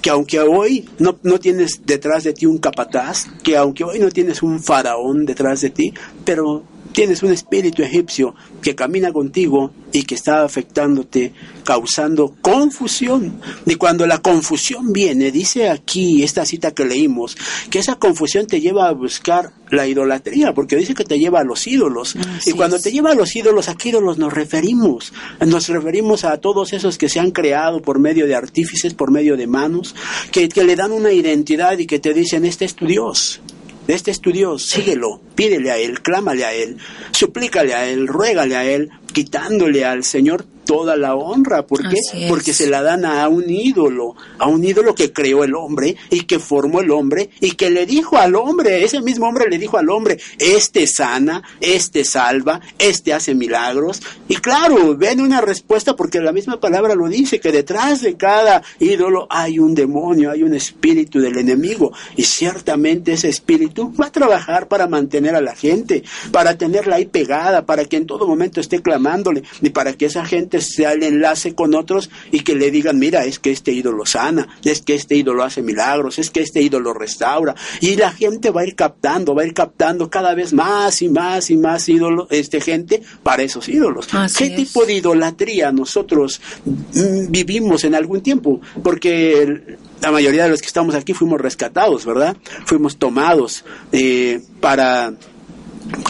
que aunque hoy no, no tienes detrás de ti un capataz, que aunque hoy no tienes un faraón detrás de ti, pero tienes un espíritu egipcio que camina contigo y que está afectándote, causando confusión. Y cuando la confusión viene, dice aquí esta cita que leímos, que esa confusión te lleva a buscar la idolatría, porque dice que te lleva a los ídolos. Así y cuando es. te lleva a los ídolos, ¿a qué ídolos nos referimos? Nos referimos a todos esos que se han creado por medio de artífices, por medio de manos, que, que le dan una identidad y que te dicen, este es tu Dios. Este es tu Dios, síguelo, pídele a Él, clámale a Él, suplícale a Él, ruégale a Él, quitándole al Señor toda la honra. ¿Por qué? Porque se la dan a un ídolo, a un ídolo que creó el hombre y que formó el hombre y que le dijo al hombre, ese mismo hombre le dijo al hombre, este sana, este salva, este hace milagros. Y claro, ven una respuesta porque la misma palabra lo dice, que detrás de cada ídolo hay un demonio, hay un espíritu del enemigo. Y ciertamente ese espíritu va a trabajar para mantener a la gente, para tenerla ahí pegada, para que en todo momento esté clamándole y para que esa gente sea el enlace con otros y que le digan, mira, es que este ídolo sana, es que este ídolo hace milagros, es que este ídolo restaura. Y la gente va a ir captando, va a ir captando cada vez más y más y más ídolos, este gente para esos ídolos. Así ¿Qué es. tipo de idolatría nosotros mm, vivimos en algún tiempo? Porque el- la mayoría de los que estamos aquí fuimos rescatados, ¿verdad? Fuimos tomados eh, para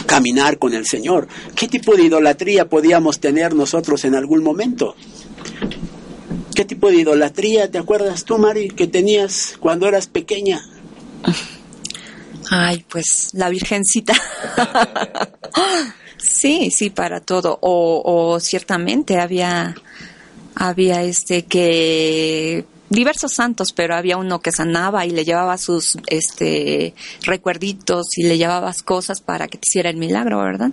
caminar con el Señor. ¿Qué tipo de idolatría podíamos tener nosotros en algún momento? ¿Qué tipo de idolatría te acuerdas tú, Mari, que tenías cuando eras pequeña? Ay, pues la Virgencita. sí, sí, para todo. O, o ciertamente había, había este que diversos santos, pero había uno que sanaba y le llevaba sus este recuerditos y le llevabas cosas para que te hiciera el milagro, ¿verdad?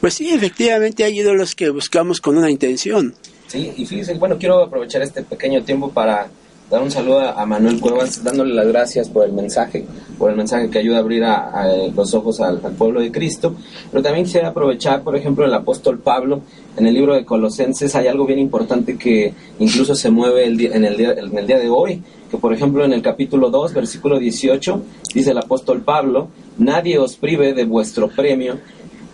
Pues sí, efectivamente hay ídolos que buscamos con una intención. Sí, y fíjense, bueno, quiero aprovechar este pequeño tiempo para dar un saludo a Manuel Cuevas, dándole las gracias por el mensaje, por el mensaje que ayuda a abrir a, a los ojos al, al pueblo de Cristo. Pero también quisiera aprovechar, por ejemplo, el apóstol Pablo, en el libro de Colosenses hay algo bien importante que incluso se mueve el día- en, el día, en el día de hoy, que por ejemplo en el capítulo 2, versículo 18, dice el apóstol Pablo, nadie os prive de vuestro premio,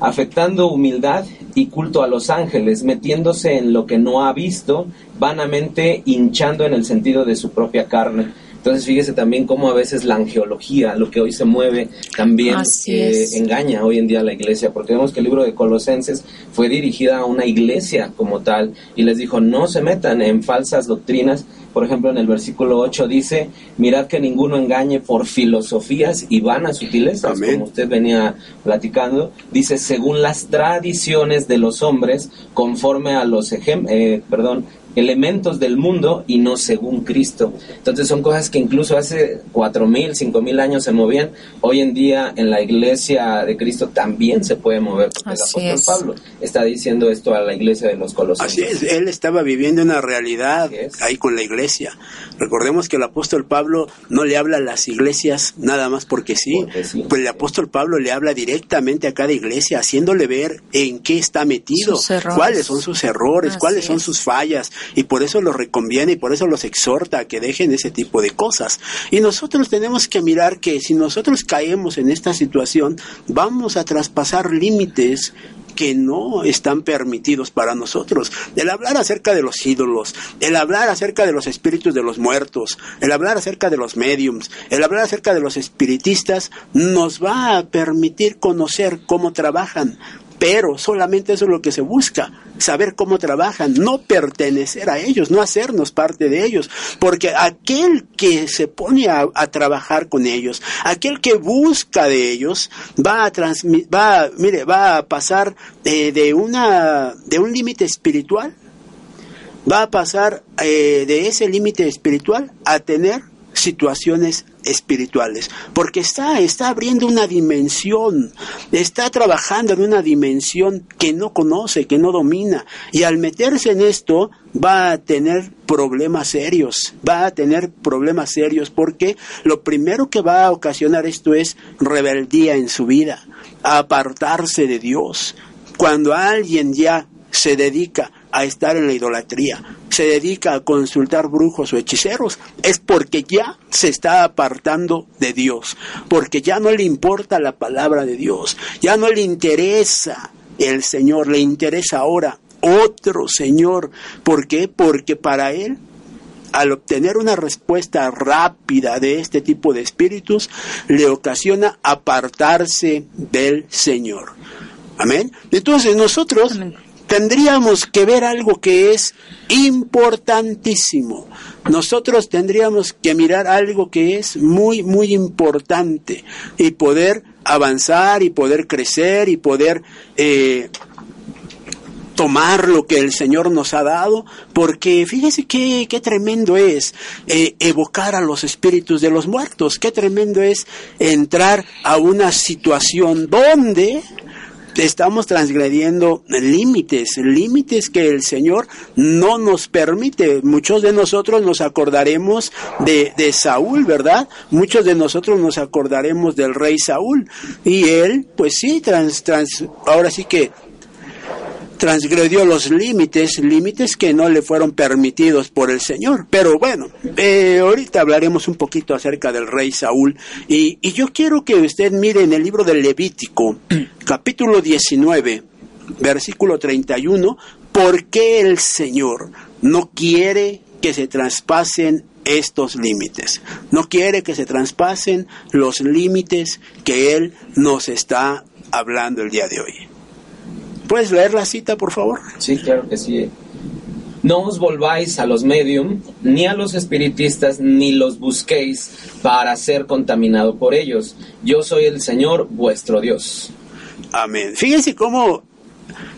afectando humildad y culto a los ángeles, metiéndose en lo que no ha visto, vanamente hinchando en el sentido de su propia carne. Entonces fíjese también cómo a veces la angeología, lo que hoy se mueve, también eh, engaña hoy en día a la iglesia, porque vemos que el libro de Colosenses fue dirigida a una iglesia como tal y les dijo no se metan en falsas doctrinas. Por ejemplo, en el versículo 8 dice, mirad que ninguno engañe por filosofías y vanas sutilezas, Amén. como usted venía platicando, dice, según las tradiciones de los hombres, conforme a los ejem eh, perdón, elementos del mundo y no según Cristo. Entonces son cosas que incluso hace cuatro mil, cinco mil años se movían. Hoy en día en la iglesia de Cristo también se puede mover. Porque Así el es. apóstol Pablo está diciendo esto a la iglesia de los Colosenses. Así es, él estaba viviendo una realidad ahí con la iglesia. Recordemos que el apóstol Pablo no le habla a las iglesias nada más porque sí. Porque sí. Pues el apóstol Pablo le habla directamente a cada iglesia, haciéndole ver en qué está metido, cuáles son sus errores, Así cuáles son es. sus fallas, y por eso los reconviene y por eso los exhorta a que dejen ese tipo de cosas. Y nosotros tenemos que mirar que si nosotros caemos en esta situación, vamos a traspasar límites que no están permitidos para nosotros. El hablar acerca de los ídolos, el hablar acerca de los espíritus de los muertos, el hablar acerca de los mediums, el hablar acerca de los espiritistas, nos va a permitir conocer cómo trabajan, pero solamente eso es lo que se busca, saber cómo trabajan, no pertenecer a ellos, no hacernos parte de ellos, porque aquel que se pone a, trabajar con ellos, aquel que busca de ellos, va a va, mire, va a pasar de, de una, de un límite espiritual, va a pasar eh, de ese límite espiritual a tener situaciones espirituales, porque está, está abriendo una dimensión, está trabajando en una dimensión que no conoce, que no domina, y al meterse en esto va a tener problemas serios, va a tener problemas serios, porque lo primero que va a ocasionar esto es rebeldía en su vida, apartarse de Dios. Cuando alguien ya se dedica a estar en la idolatría, se dedica a consultar brujos o hechiceros, es porque ya se está apartando de Dios, porque ya no le importa la palabra de Dios, ya no le interesa el Señor, le interesa ahora otro Señor. ¿Por qué? Porque para él al obtener una respuesta rápida de este tipo de espíritus, le ocasiona apartarse del Señor. Amén. Entonces nosotros tendríamos que ver algo que es importantísimo. Nosotros tendríamos que mirar algo que es muy, muy importante y poder avanzar y poder crecer y poder eh, tomar lo que el Señor nos ha dado, porque fíjese qué, qué tremendo es eh, evocar a los espíritus de los muertos, qué tremendo es entrar a una situación donde estamos transgrediendo límites, límites que el Señor no nos permite. Muchos de nosotros nos acordaremos de, de Saúl, ¿verdad? Muchos de nosotros nos acordaremos del rey Saúl. Y él, pues sí, trans, trans, ahora sí que transgredió los límites, límites que no le fueron permitidos por el Señor. Pero bueno, eh, ahorita hablaremos un poquito acerca del rey Saúl. Y, y yo quiero que usted mire en el libro del Levítico, capítulo 19, versículo 31, por qué el Señor no quiere que se traspasen estos límites. No quiere que se traspasen los límites que Él nos está hablando el día de hoy. ¿Puedes leer la cita, por favor? Sí, claro que sí. No os volváis a los medium, ni a los espiritistas, ni los busquéis para ser contaminado por ellos. Yo soy el Señor vuestro Dios. Amén. Fíjense cómo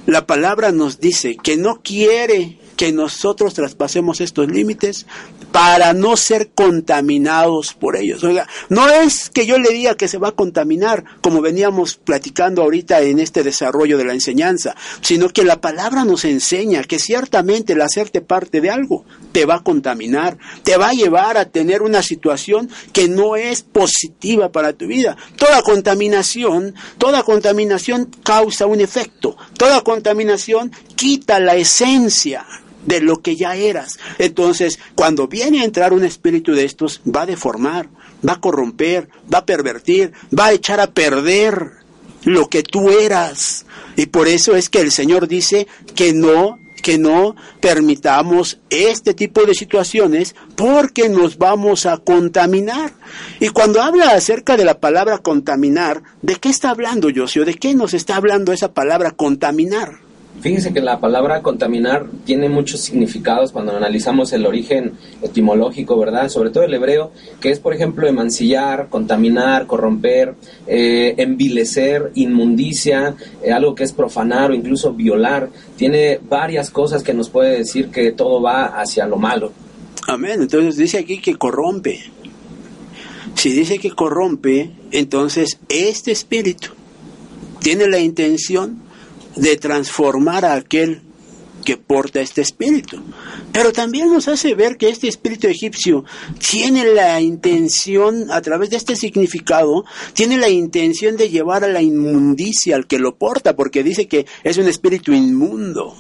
la palabra nos dice que no quiere que nosotros traspasemos estos límites, para no ser contaminados por ellos. Oiga, no es que yo le diga que se va a contaminar, como veníamos platicando ahorita en este desarrollo de la enseñanza, sino que la palabra nos enseña que ciertamente el hacerte parte de algo te va a contaminar, te va a llevar a tener una situación que no es positiva para tu vida. Toda contaminación, toda contaminación causa un efecto, toda contaminación quita la esencia de lo que ya eras. Entonces, cuando viene a entrar un espíritu de estos, va a deformar, va a corromper, va a pervertir, va a echar a perder lo que tú eras. Y por eso es que el Señor dice que no que no permitamos este tipo de situaciones porque nos vamos a contaminar. Y cuando habla acerca de la palabra contaminar, ¿de qué está hablando Josio? ¿De qué nos está hablando esa palabra contaminar? Fíjense que la palabra contaminar tiene muchos significados cuando analizamos el origen etimológico, ¿verdad? Sobre todo el hebreo, que es, por ejemplo, emancillar, contaminar, corromper, eh, envilecer, inmundicia, eh, algo que es profanar o incluso violar. Tiene varias cosas que nos puede decir que todo va hacia lo malo. Amén. Entonces dice aquí que corrompe. Si dice que corrompe, entonces este espíritu tiene la intención de transformar a aquel que porta este espíritu. Pero también nos hace ver que este espíritu egipcio tiene la intención, a través de este significado, tiene la intención de llevar a la inmundicia al que lo porta, porque dice que es un espíritu inmundo.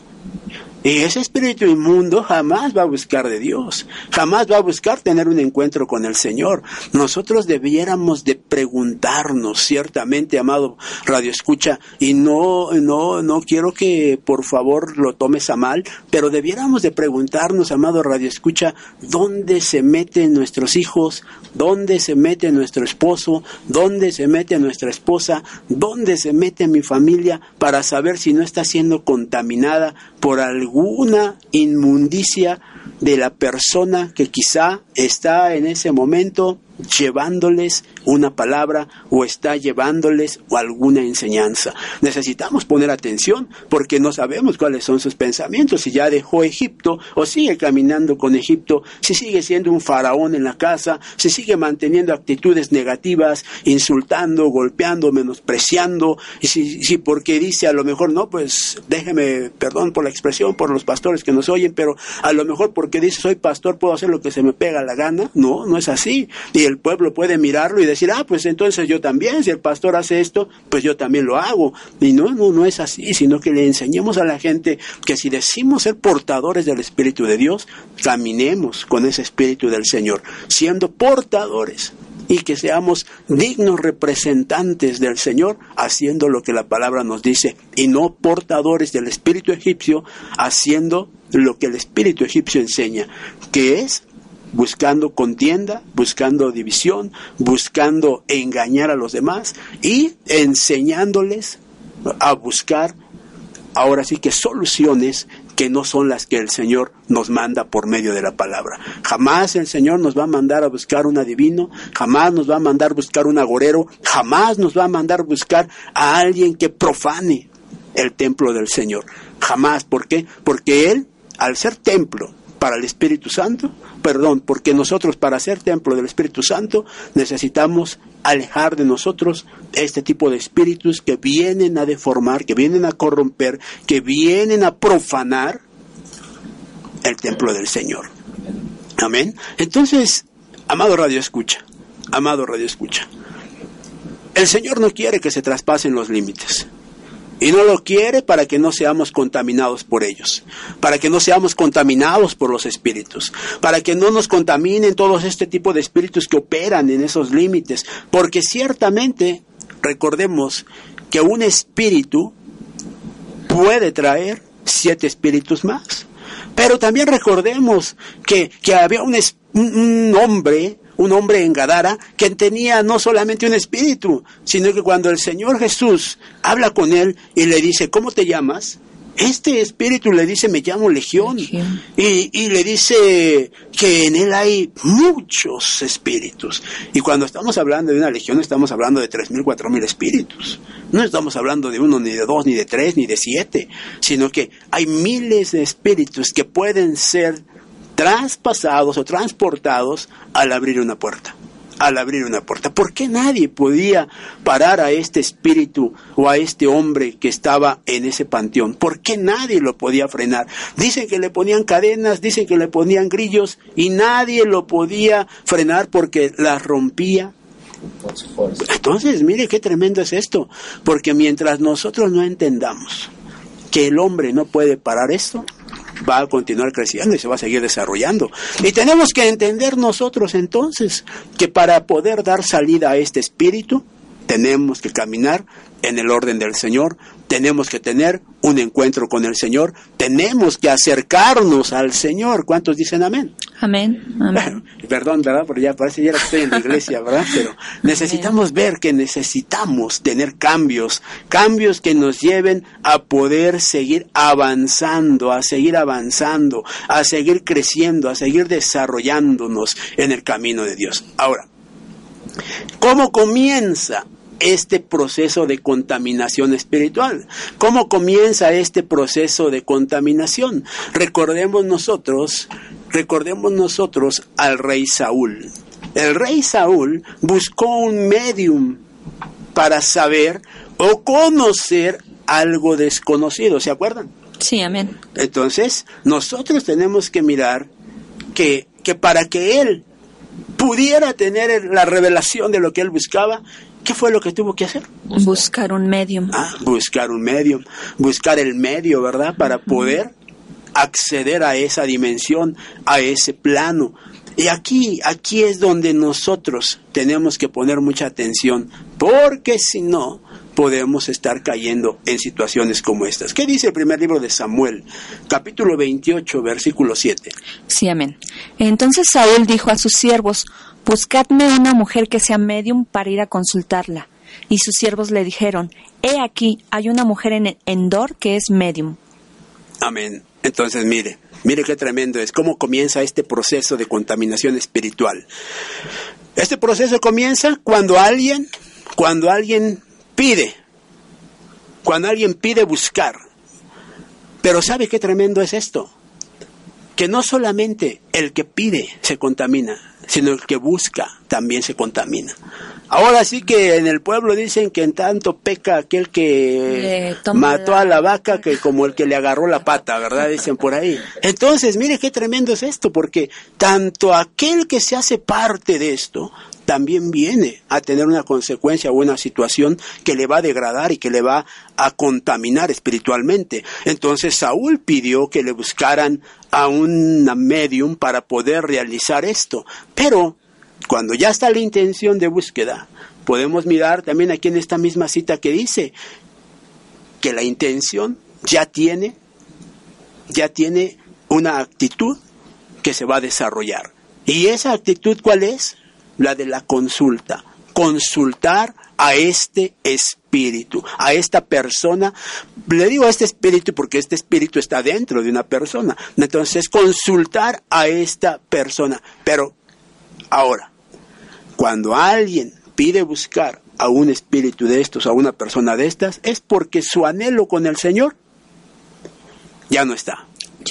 Y ese espíritu inmundo jamás va a buscar de Dios, jamás va a buscar tener un encuentro con el Señor. Nosotros debiéramos de preguntarnos, ciertamente, amado Radio Escucha, y no, no, no quiero que por favor lo tomes a mal, pero debiéramos de preguntarnos, amado Radio Escucha, dónde se meten nuestros hijos, dónde se mete nuestro esposo, dónde se mete nuestra esposa, dónde se mete mi familia, para saber si no está siendo contaminada por alguna inmundicia de la persona que quizá está en ese momento llevándoles una palabra o está llevándoles alguna enseñanza. Necesitamos poner atención porque no sabemos cuáles son sus pensamientos, si ya dejó Egipto o sigue caminando con Egipto, si sigue siendo un faraón en la casa, si sigue manteniendo actitudes negativas, insultando, golpeando, menospreciando, y si, si porque dice a lo mejor no, pues déjeme, perdón por la expresión, por los pastores que nos oyen, pero a lo mejor porque dice soy pastor puedo hacer lo que se me pega la gana, no, no es así. Y el pueblo puede mirarlo y decir, ah, pues entonces yo también, si el pastor hace esto, pues yo también lo hago. Y no, no, no es así, sino que le enseñemos a la gente que si decimos ser portadores del Espíritu de Dios, caminemos con ese Espíritu del Señor, siendo portadores y que seamos dignos representantes del Señor, haciendo lo que la palabra nos dice, y no portadores del espíritu egipcio, haciendo lo que el espíritu egipcio enseña, que es buscando contienda, buscando división, buscando engañar a los demás y enseñándoles a buscar ahora sí que soluciones que no son las que el Señor nos manda por medio de la palabra. Jamás el Señor nos va a mandar a buscar un adivino, jamás nos va a mandar buscar un agorero, jamás nos va a mandar buscar a alguien que profane el templo del Señor. Jamás. ¿Por qué? Porque Él, al ser templo para el Espíritu Santo, perdón, porque nosotros para ser templo del Espíritu Santo necesitamos alejar de nosotros este tipo de espíritus que vienen a deformar, que vienen a corromper, que vienen a profanar el templo del Señor. Amén. Entonces, amado Radio Escucha, amado Radio Escucha, el Señor no quiere que se traspasen los límites. Y no lo quiere para que no seamos contaminados por ellos, para que no seamos contaminados por los espíritus, para que no nos contaminen todos este tipo de espíritus que operan en esos límites, porque ciertamente recordemos que un espíritu puede traer siete espíritus más. Pero también recordemos que, había un, un hombre un hombre en Gadara que tenía no solamente un espíritu, sino que cuando el Señor Jesús habla con él y le dice, ¿cómo te llamas? Este espíritu le dice, me llamo Legión. Y, y, le dice que en él hay muchos espíritus. Y cuando estamos hablando de una legión, estamos hablando de tres mil, cuatro mil espíritus. No estamos hablando de uno, ni de dos, ni de tres, ni de siete, sino que hay miles de espíritus que pueden ser traspasados o transportados al abrir una puerta al abrir una puerta. ¿Por qué nadie podía parar a este espíritu o a este hombre que estaba en ese panteón? ¿Por qué nadie lo podía frenar? Dicen que le ponían cadenas, dicen que le ponían grillos y nadie lo podía frenar porque las rompía. Entonces, mire qué tremendo es esto, porque mientras nosotros no entendamos que el hombre no puede parar esto, va a continuar creciendo y se va a seguir desarrollando. Y tenemos que entender nosotros entonces que para poder dar salida a este espíritu, tenemos que caminar en el orden del Señor, tenemos que tener un encuentro con el Señor, tenemos que acercarnos al Señor. ¿Cuántos dicen amén? Amén. perdón, ¿verdad? Porque ya parece ya que estoy en la iglesia, ¿verdad? Pero necesitamos ver que necesitamos tener cambios, cambios que nos lleven a poder seguir avanzando, a seguir avanzando, a seguir creciendo, a seguir desarrollándonos en el camino de Dios. Ahora, ¿cómo comienza este proceso de contaminación espiritual. ¿Cómo comienza este proceso de contaminación? Recordemos nosotros, recordemos nosotros al rey Saúl. El rey Saúl buscó un medium para saber o conocer algo desconocido, ¿se acuerdan? Sí, amén. Entonces, nosotros tenemos que mirar que, que para que él pudiera tener la revelación de lo que él buscaba, ¿Qué fue lo que tuvo que hacer? Buscar un medio. Ah, buscar un medio, buscar el medio, ¿verdad? Para poder acceder a esa dimensión, a ese plano. Y aquí, aquí es donde nosotros tenemos que poner mucha atención, porque si no, podemos estar cayendo en situaciones como estas. ¿Qué dice el primer libro de Samuel, capítulo 28, versículo 7? Sí, amén. Entonces Saúl dijo a sus siervos, Buscadme una mujer que sea medium para ir a consultarla. Y sus siervos le dijeron, He aquí, hay una mujer en Endor que es medium. Amén. Entonces, mire, mire qué tremendo es, cómo comienza este proceso de contaminación espiritual. Este proceso comienza cuando alguien, cuando alguien pide, cuando alguien pide buscar. Pero ¿sabe qué tremendo es esto? Que no solamente el que pide se contamina, sino el que busca también se contamina. Ahora sí que en el pueblo dicen que en tanto peca aquel que mató a la vaca que como el que le agarró la pata, ¿verdad? Dicen por ahí. Entonces, mire qué tremendo es esto, porque tanto aquel que se hace parte de esto, también viene a tener una consecuencia o una situación que le va a degradar y que le va a contaminar espiritualmente. Entonces Saúl pidió que le buscaran a un medium para poder realizar esto. Pero cuando ya está la intención de búsqueda, podemos mirar también aquí en esta misma cita que dice que la intención ya tiene, ya tiene una actitud que se va a desarrollar. ¿Y esa actitud cuál es? La de la consulta. Consultar a este espíritu, a esta persona. Le digo a este espíritu porque este espíritu está dentro de una persona. Entonces, consultar a esta persona. Pero ahora, cuando alguien pide buscar a un espíritu de estos, a una persona de estas, es porque su anhelo con el Señor ya no está.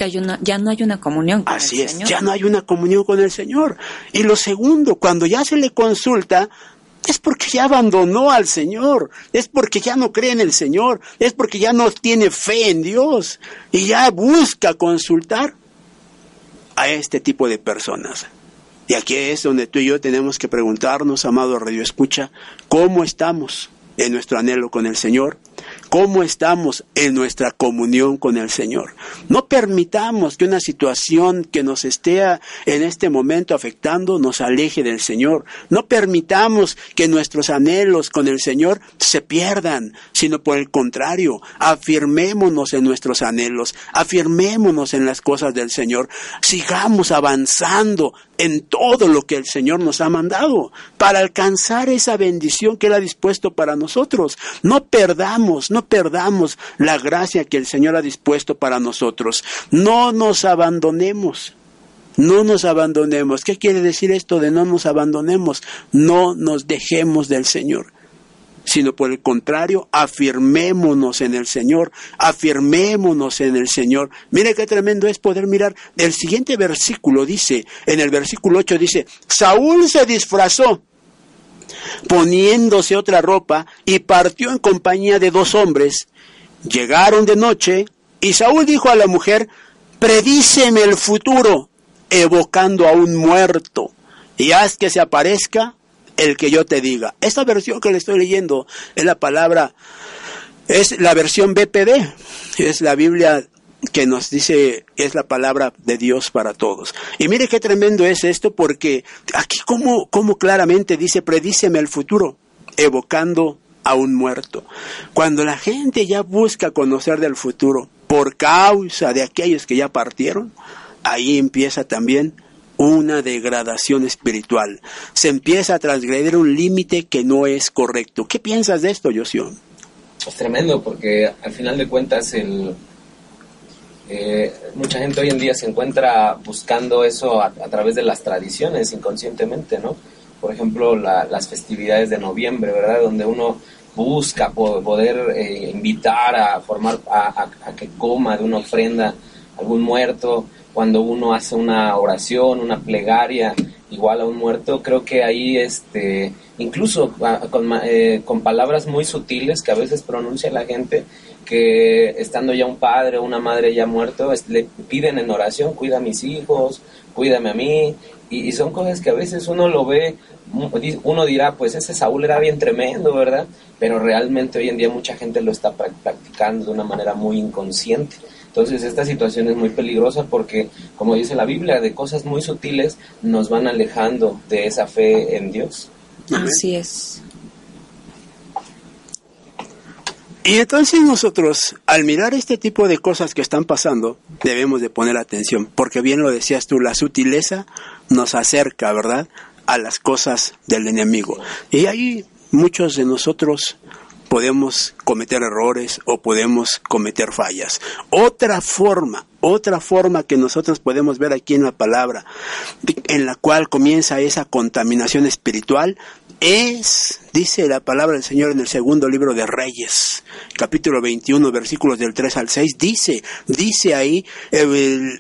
Ya, ya no hay una comunión con Así es, ya no hay una comunión con el Señor. Y lo segundo, cuando ya se le consulta, es porque ya abandonó al Señor, es porque ya no cree en el Señor, es porque ya no tiene fe en Dios y ya busca consultar a este tipo de personas. Y aquí es donde tú y yo tenemos que preguntarnos, amado Radio Escucha, ¿cómo estamos en nuestro anhelo con el Señor? Cómo estamos en nuestra comunión con el Señor. No permitamos que una situación que nos esté en este momento afectando nos aleje del Señor. No permitamos que nuestros anhelos con el Señor se pierdan, sino por el contrario, afirmémonos en nuestros anhelos, afirmémonos en las cosas del Señor, sigamos avanzando en todo lo que el Señor nos ha mandado para alcanzar esa bendición que Él ha dispuesto para nosotros. No perdamos no perdamos la gracia que el Señor ha dispuesto para nosotros. No nos abandonemos. No nos abandonemos. ¿Qué quiere decir esto de no nos abandonemos? No nos dejemos del Señor sino por el contrario, afirmémonos en el Señor, afirmémonos en el Señor. Mire qué tremendo es poder mirar. El siguiente versículo dice, en el versículo 8 dice, Saúl se disfrazó poniéndose otra ropa, y partió en compañía de dos hombres. Llegaron de noche, y Saúl dijo a la mujer, predíceme el futuro, evocando a un muerto, y haz que se aparezca el que yo te diga. Esta versión que le estoy leyendo es la palabra, es la versión BPD, es la Biblia que nos dice es la palabra de Dios para todos. Y mire qué tremendo es esto, porque aquí como, claramente dice, predíceme el futuro, evocando a un muerto. Cuando la gente ya busca conocer del futuro por causa de aquellos que ya partieron, ahí empieza también una degradación espiritual. Se empieza a transgredir un límite que no es correcto. ¿Qué piensas de esto, Josión? Es tremendo porque al final de cuentas el, eh, mucha gente hoy en día se encuentra buscando eso a, través de las tradiciones inconscientemente, ¿no? Por ejemplo, las festividades de noviembre, ¿verdad? Donde uno busca poder eh, invitar a formar, a, que coma de una ofrenda algún muerto, cuando uno hace una oración, una plegaria igual a un muerto, creo que ahí, este, incluso con, eh, con palabras muy sutiles que a veces pronuncia la gente, que estando ya un padre o una madre ya muerto, le piden en oración, cuida a mis hijos, cuídame a mí, y, son cosas que a veces uno lo ve, uno dirá, pues ese Saúl era bien tremendo, ¿verdad? Pero realmente hoy en día mucha gente lo está practicando de una manera muy inconsciente. Entonces esta situación es muy peligrosa porque, como dice la Biblia, de cosas muy sutiles nos van alejando de esa fe en Dios. Así es. Y entonces nosotros, al mirar este tipo de cosas que están pasando, debemos de poner atención, porque bien lo decías tú, la sutileza nos acerca, ¿verdad?, a las cosas del enemigo. Y ahí muchos de nosotros podemos cometer errores o podemos cometer fallas. Otra forma, otra forma que nosotros podemos ver aquí en la palabra, en la cual comienza esa contaminación espiritual, es, dice la palabra del Señor en el segundo libro de Reyes, capítulo 21, versículos del 3 al 6, dice, dice ahí,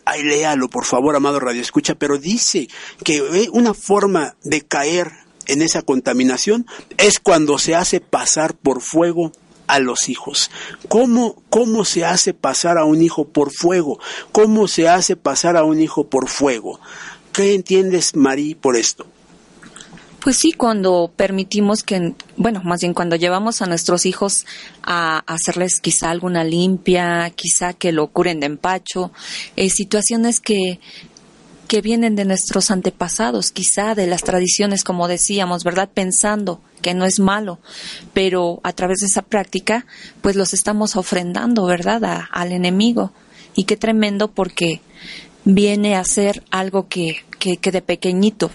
ahí léalo por favor, amado Radio Escucha, pero dice que una forma de caer en esa contaminación es cuando se hace pasar por fuego a los hijos. ¿Cómo, ¿Cómo se hace pasar a un hijo por fuego? ¿Cómo se hace pasar a un hijo por fuego? ¿Qué entiendes, Marí, por esto? Pues sí, cuando permitimos que, bueno, más bien cuando llevamos a nuestros hijos a, hacerles quizá alguna limpia, quizá que lo curen de empacho, eh, situaciones que, que vienen de nuestros antepasados, quizá de las tradiciones, como decíamos, ¿verdad? Pensando que no es malo, pero a través de esa práctica, pues los estamos ofrendando, ¿verdad? al enemigo. Y qué tremendo porque viene a ser algo que, que, que de pequeñito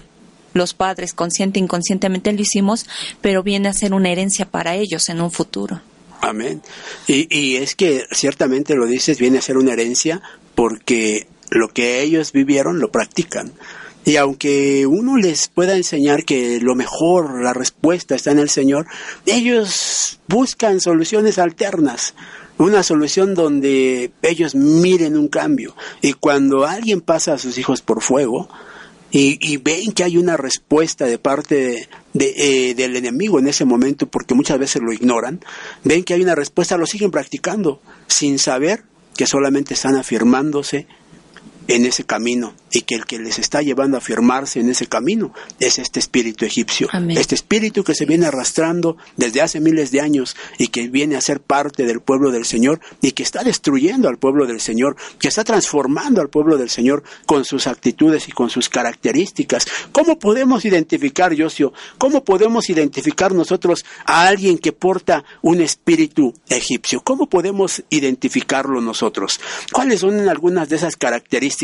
los padres consciente e inconscientemente lo hicimos, pero viene a ser una herencia para ellos en un futuro. Amén. Y, y es que ciertamente lo dices, viene a ser una herencia porque lo que ellos vivieron lo practican. Y aunque uno les pueda enseñar que lo mejor, la respuesta está en el Señor, ellos buscan soluciones alternas una solución donde ellos miren un cambio. Y cuando alguien pasa a sus hijos por fuego, y, ven que hay una respuesta de parte de, eh, del enemigo en ese momento, porque muchas veces lo ignoran, ven que hay una respuesta, lo siguen practicando sin saber que solamente están afirmándose en ese camino y que el que les está llevando a firmarse en ese camino es este espíritu egipcio, este espíritu que se viene arrastrando desde hace miles de años y que viene a ser parte del pueblo del Señor y que está destruyendo al pueblo del Señor, que está transformando al pueblo del Señor con sus actitudes y con sus características. ¿Cómo podemos identificar, Josio? ¿Cómo podemos identificar nosotros a alguien que porta un espíritu egipcio? ¿Cómo podemos identificarlo nosotros? ¿Cuáles son algunas de esas características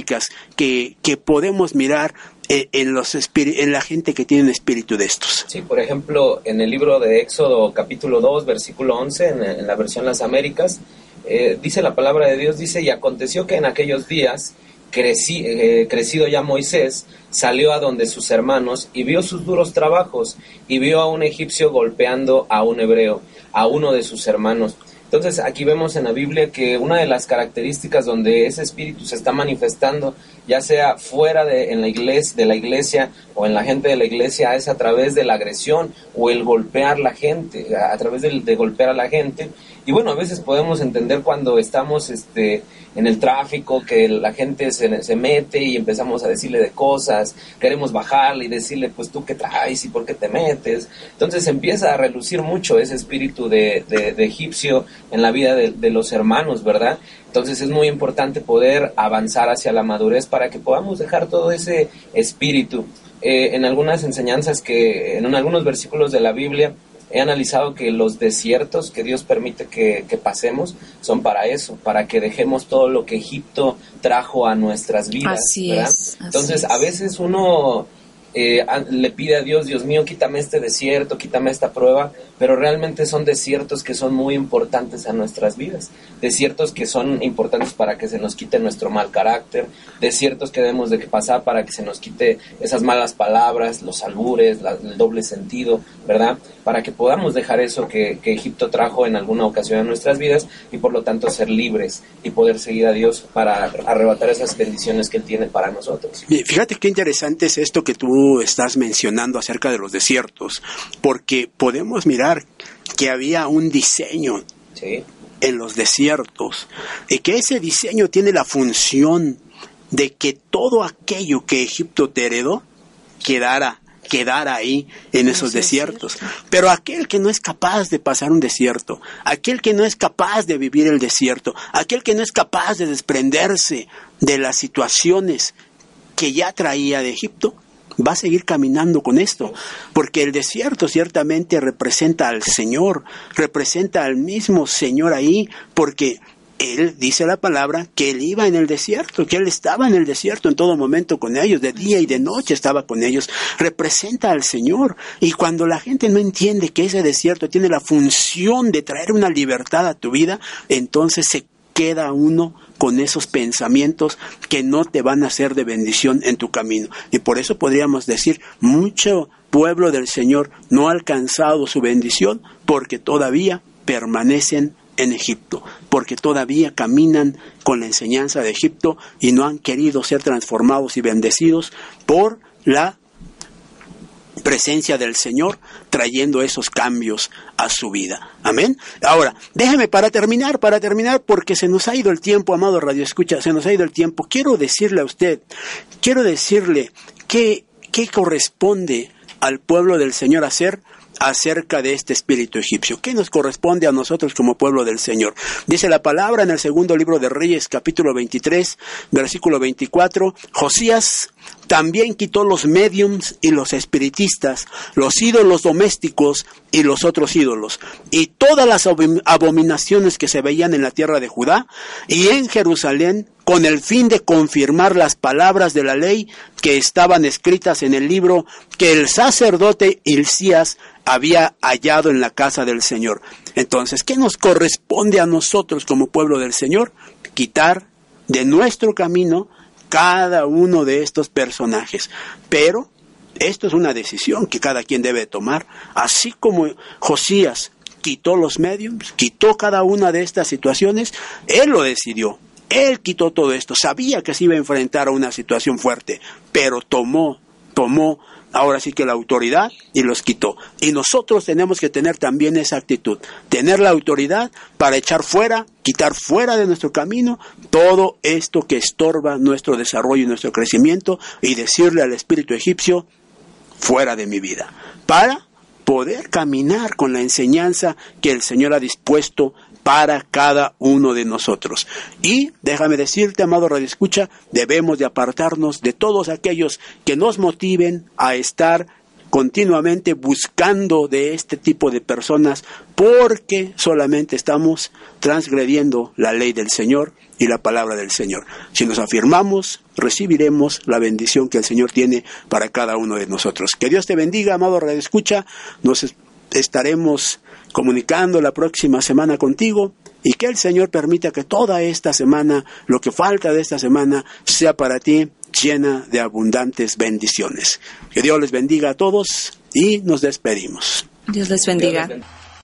que, podemos mirar en, en la gente que tiene un espíritu de estos. Sí, por ejemplo, en el libro de Éxodo capítulo 2, versículo 11, en, la versión Las Américas, eh, dice la palabra de Dios, dice, y aconteció que en aquellos días, eh, crecido ya Moisés, salió a donde sus hermanos y vio sus duros trabajos y vio a un egipcio golpeando a un hebreo, a uno de sus hermanos. Entonces aquí vemos en la Biblia que una de las características donde ese espíritu se está manifestando, ya sea fuera de, en la iglesia, de la iglesia o en la gente de la iglesia, es a través de la agresión o el golpear la gente, a, través de, de golpear a la gente. Y bueno, a veces podemos entender cuando estamos este, en el tráfico, que la gente se, se, mete y empezamos a decirle de cosas, queremos bajarle y decirle, pues tú qué traes y por qué te metes. Entonces empieza a relucir mucho ese espíritu de, de, egipcio en la vida de, los hermanos, ¿verdad? Entonces es muy importante poder avanzar hacia la madurez para que podamos dejar todo ese espíritu. Eh, en algunas enseñanzas que, en algunos versículos de la Biblia, he analizado que los desiertos que Dios permite que, pasemos son para eso, para que dejemos todo lo que Egipto trajo a nuestras vidas. Así es. Entonces, a veces uno eh, le pide a Dios, Dios mío, quítame este desierto, quítame esta prueba, pero realmente son desiertos que son muy importantes a nuestras vidas, desiertos que son importantes para que se nos quite nuestro mal carácter, desiertos que debemos de pasar para que se nos quite esas malas palabras, los albures, el doble sentido, ¿verdad? Para que podamos dejar eso que, que Egipto trajo en alguna ocasión en nuestras vidas y por lo tanto ser libres y poder seguir a Dios para arrebatar esas bendiciones que Él tiene para nosotros. Fíjate qué interesante es esto que tú estás mencionando acerca de los desiertos, porque podemos mirar que había un diseño en los desiertos y que ese diseño tiene la función de que todo aquello que Egipto te heredó quedara quedar ahí en esos desiertos. Pero aquel que no es capaz de pasar un desierto, aquel que no es capaz de vivir el desierto, aquel que no es capaz de desprenderse de las situaciones que ya traía de Egipto, va a seguir caminando con esto, porque el desierto ciertamente representa al Señor, representa al mismo Señor ahí, porque él dice la palabra que él iba en el desierto, que él estaba en el desierto en todo momento con ellos, de día y de noche estaba con ellos, representa al Señor. Y cuando la gente no entiende que ese desierto tiene la función de traer una libertad a tu vida, entonces se queda uno con esos pensamientos que no te van a hacer de bendición en tu camino. Y por eso podríamos decir, mucho pueblo del Señor no ha alcanzado su bendición porque todavía permanecen en Egipto, porque todavía caminan con la enseñanza de Egipto y no han querido ser transformados y bendecidos por la presencia del Señor trayendo esos cambios a su vida. Amén. Ahora, déjeme para terminar, para terminar, porque se nos ha ido el tiempo, amado Radio Escucha, se nos ha ido el tiempo. Quiero decirle a usted, quiero decirle que, qué corresponde al pueblo del Señor hacer acerca de este espíritu egipcio. ¿Qué nos corresponde a nosotros como pueblo del Señor? Dice la palabra en el segundo libro de Reyes, capítulo 23, versículo 24, Josías también quitó los mediums y los espiritistas, los ídolos domésticos y los otros ídolos, y todas las abominaciones que se veían en la tierra de Judá y en Jerusalén, con el fin de confirmar las palabras de la ley que estaban escritas en el libro que el sacerdote Hilcías había hallado en la casa del Señor. Entonces, ¿qué nos corresponde a nosotros como pueblo del Señor? Quitar de nuestro camino cada uno de estos personajes. Pero esto es una decisión que cada quien debe tomar, así como Josías quitó los medios, quitó cada una de estas situaciones, él lo decidió. Él quitó todo esto, sabía que se iba a enfrentar a una situación fuerte, pero tomó, tomó ahora sí que la autoridad y los quitó. Y nosotros tenemos que tener también esa actitud, tener la autoridad para echar fuera, quitar fuera de nuestro camino todo esto que estorba nuestro desarrollo y nuestro crecimiento y decirle al espíritu egipcio, fuera de mi vida, para poder caminar con la enseñanza que el Señor ha dispuesto para cada uno de nosotros. Y déjame decirte, amado Radio Escucha, debemos de apartarnos de todos aquellos que nos motiven a estar continuamente buscando de este tipo de personas porque solamente estamos transgrediendo la ley del Señor y la palabra del Señor. Si nos afirmamos, recibiremos la bendición que el Señor tiene para cada uno de nosotros. Que Dios te bendiga, amado Radio Escucha. Nos estaremos comunicando la próxima semana contigo y que el Señor permita que toda esta semana, lo que falta de esta semana, sea para ti llena de abundantes bendiciones. Que Dios les bendiga a todos y nos despedimos. Dios les bendiga.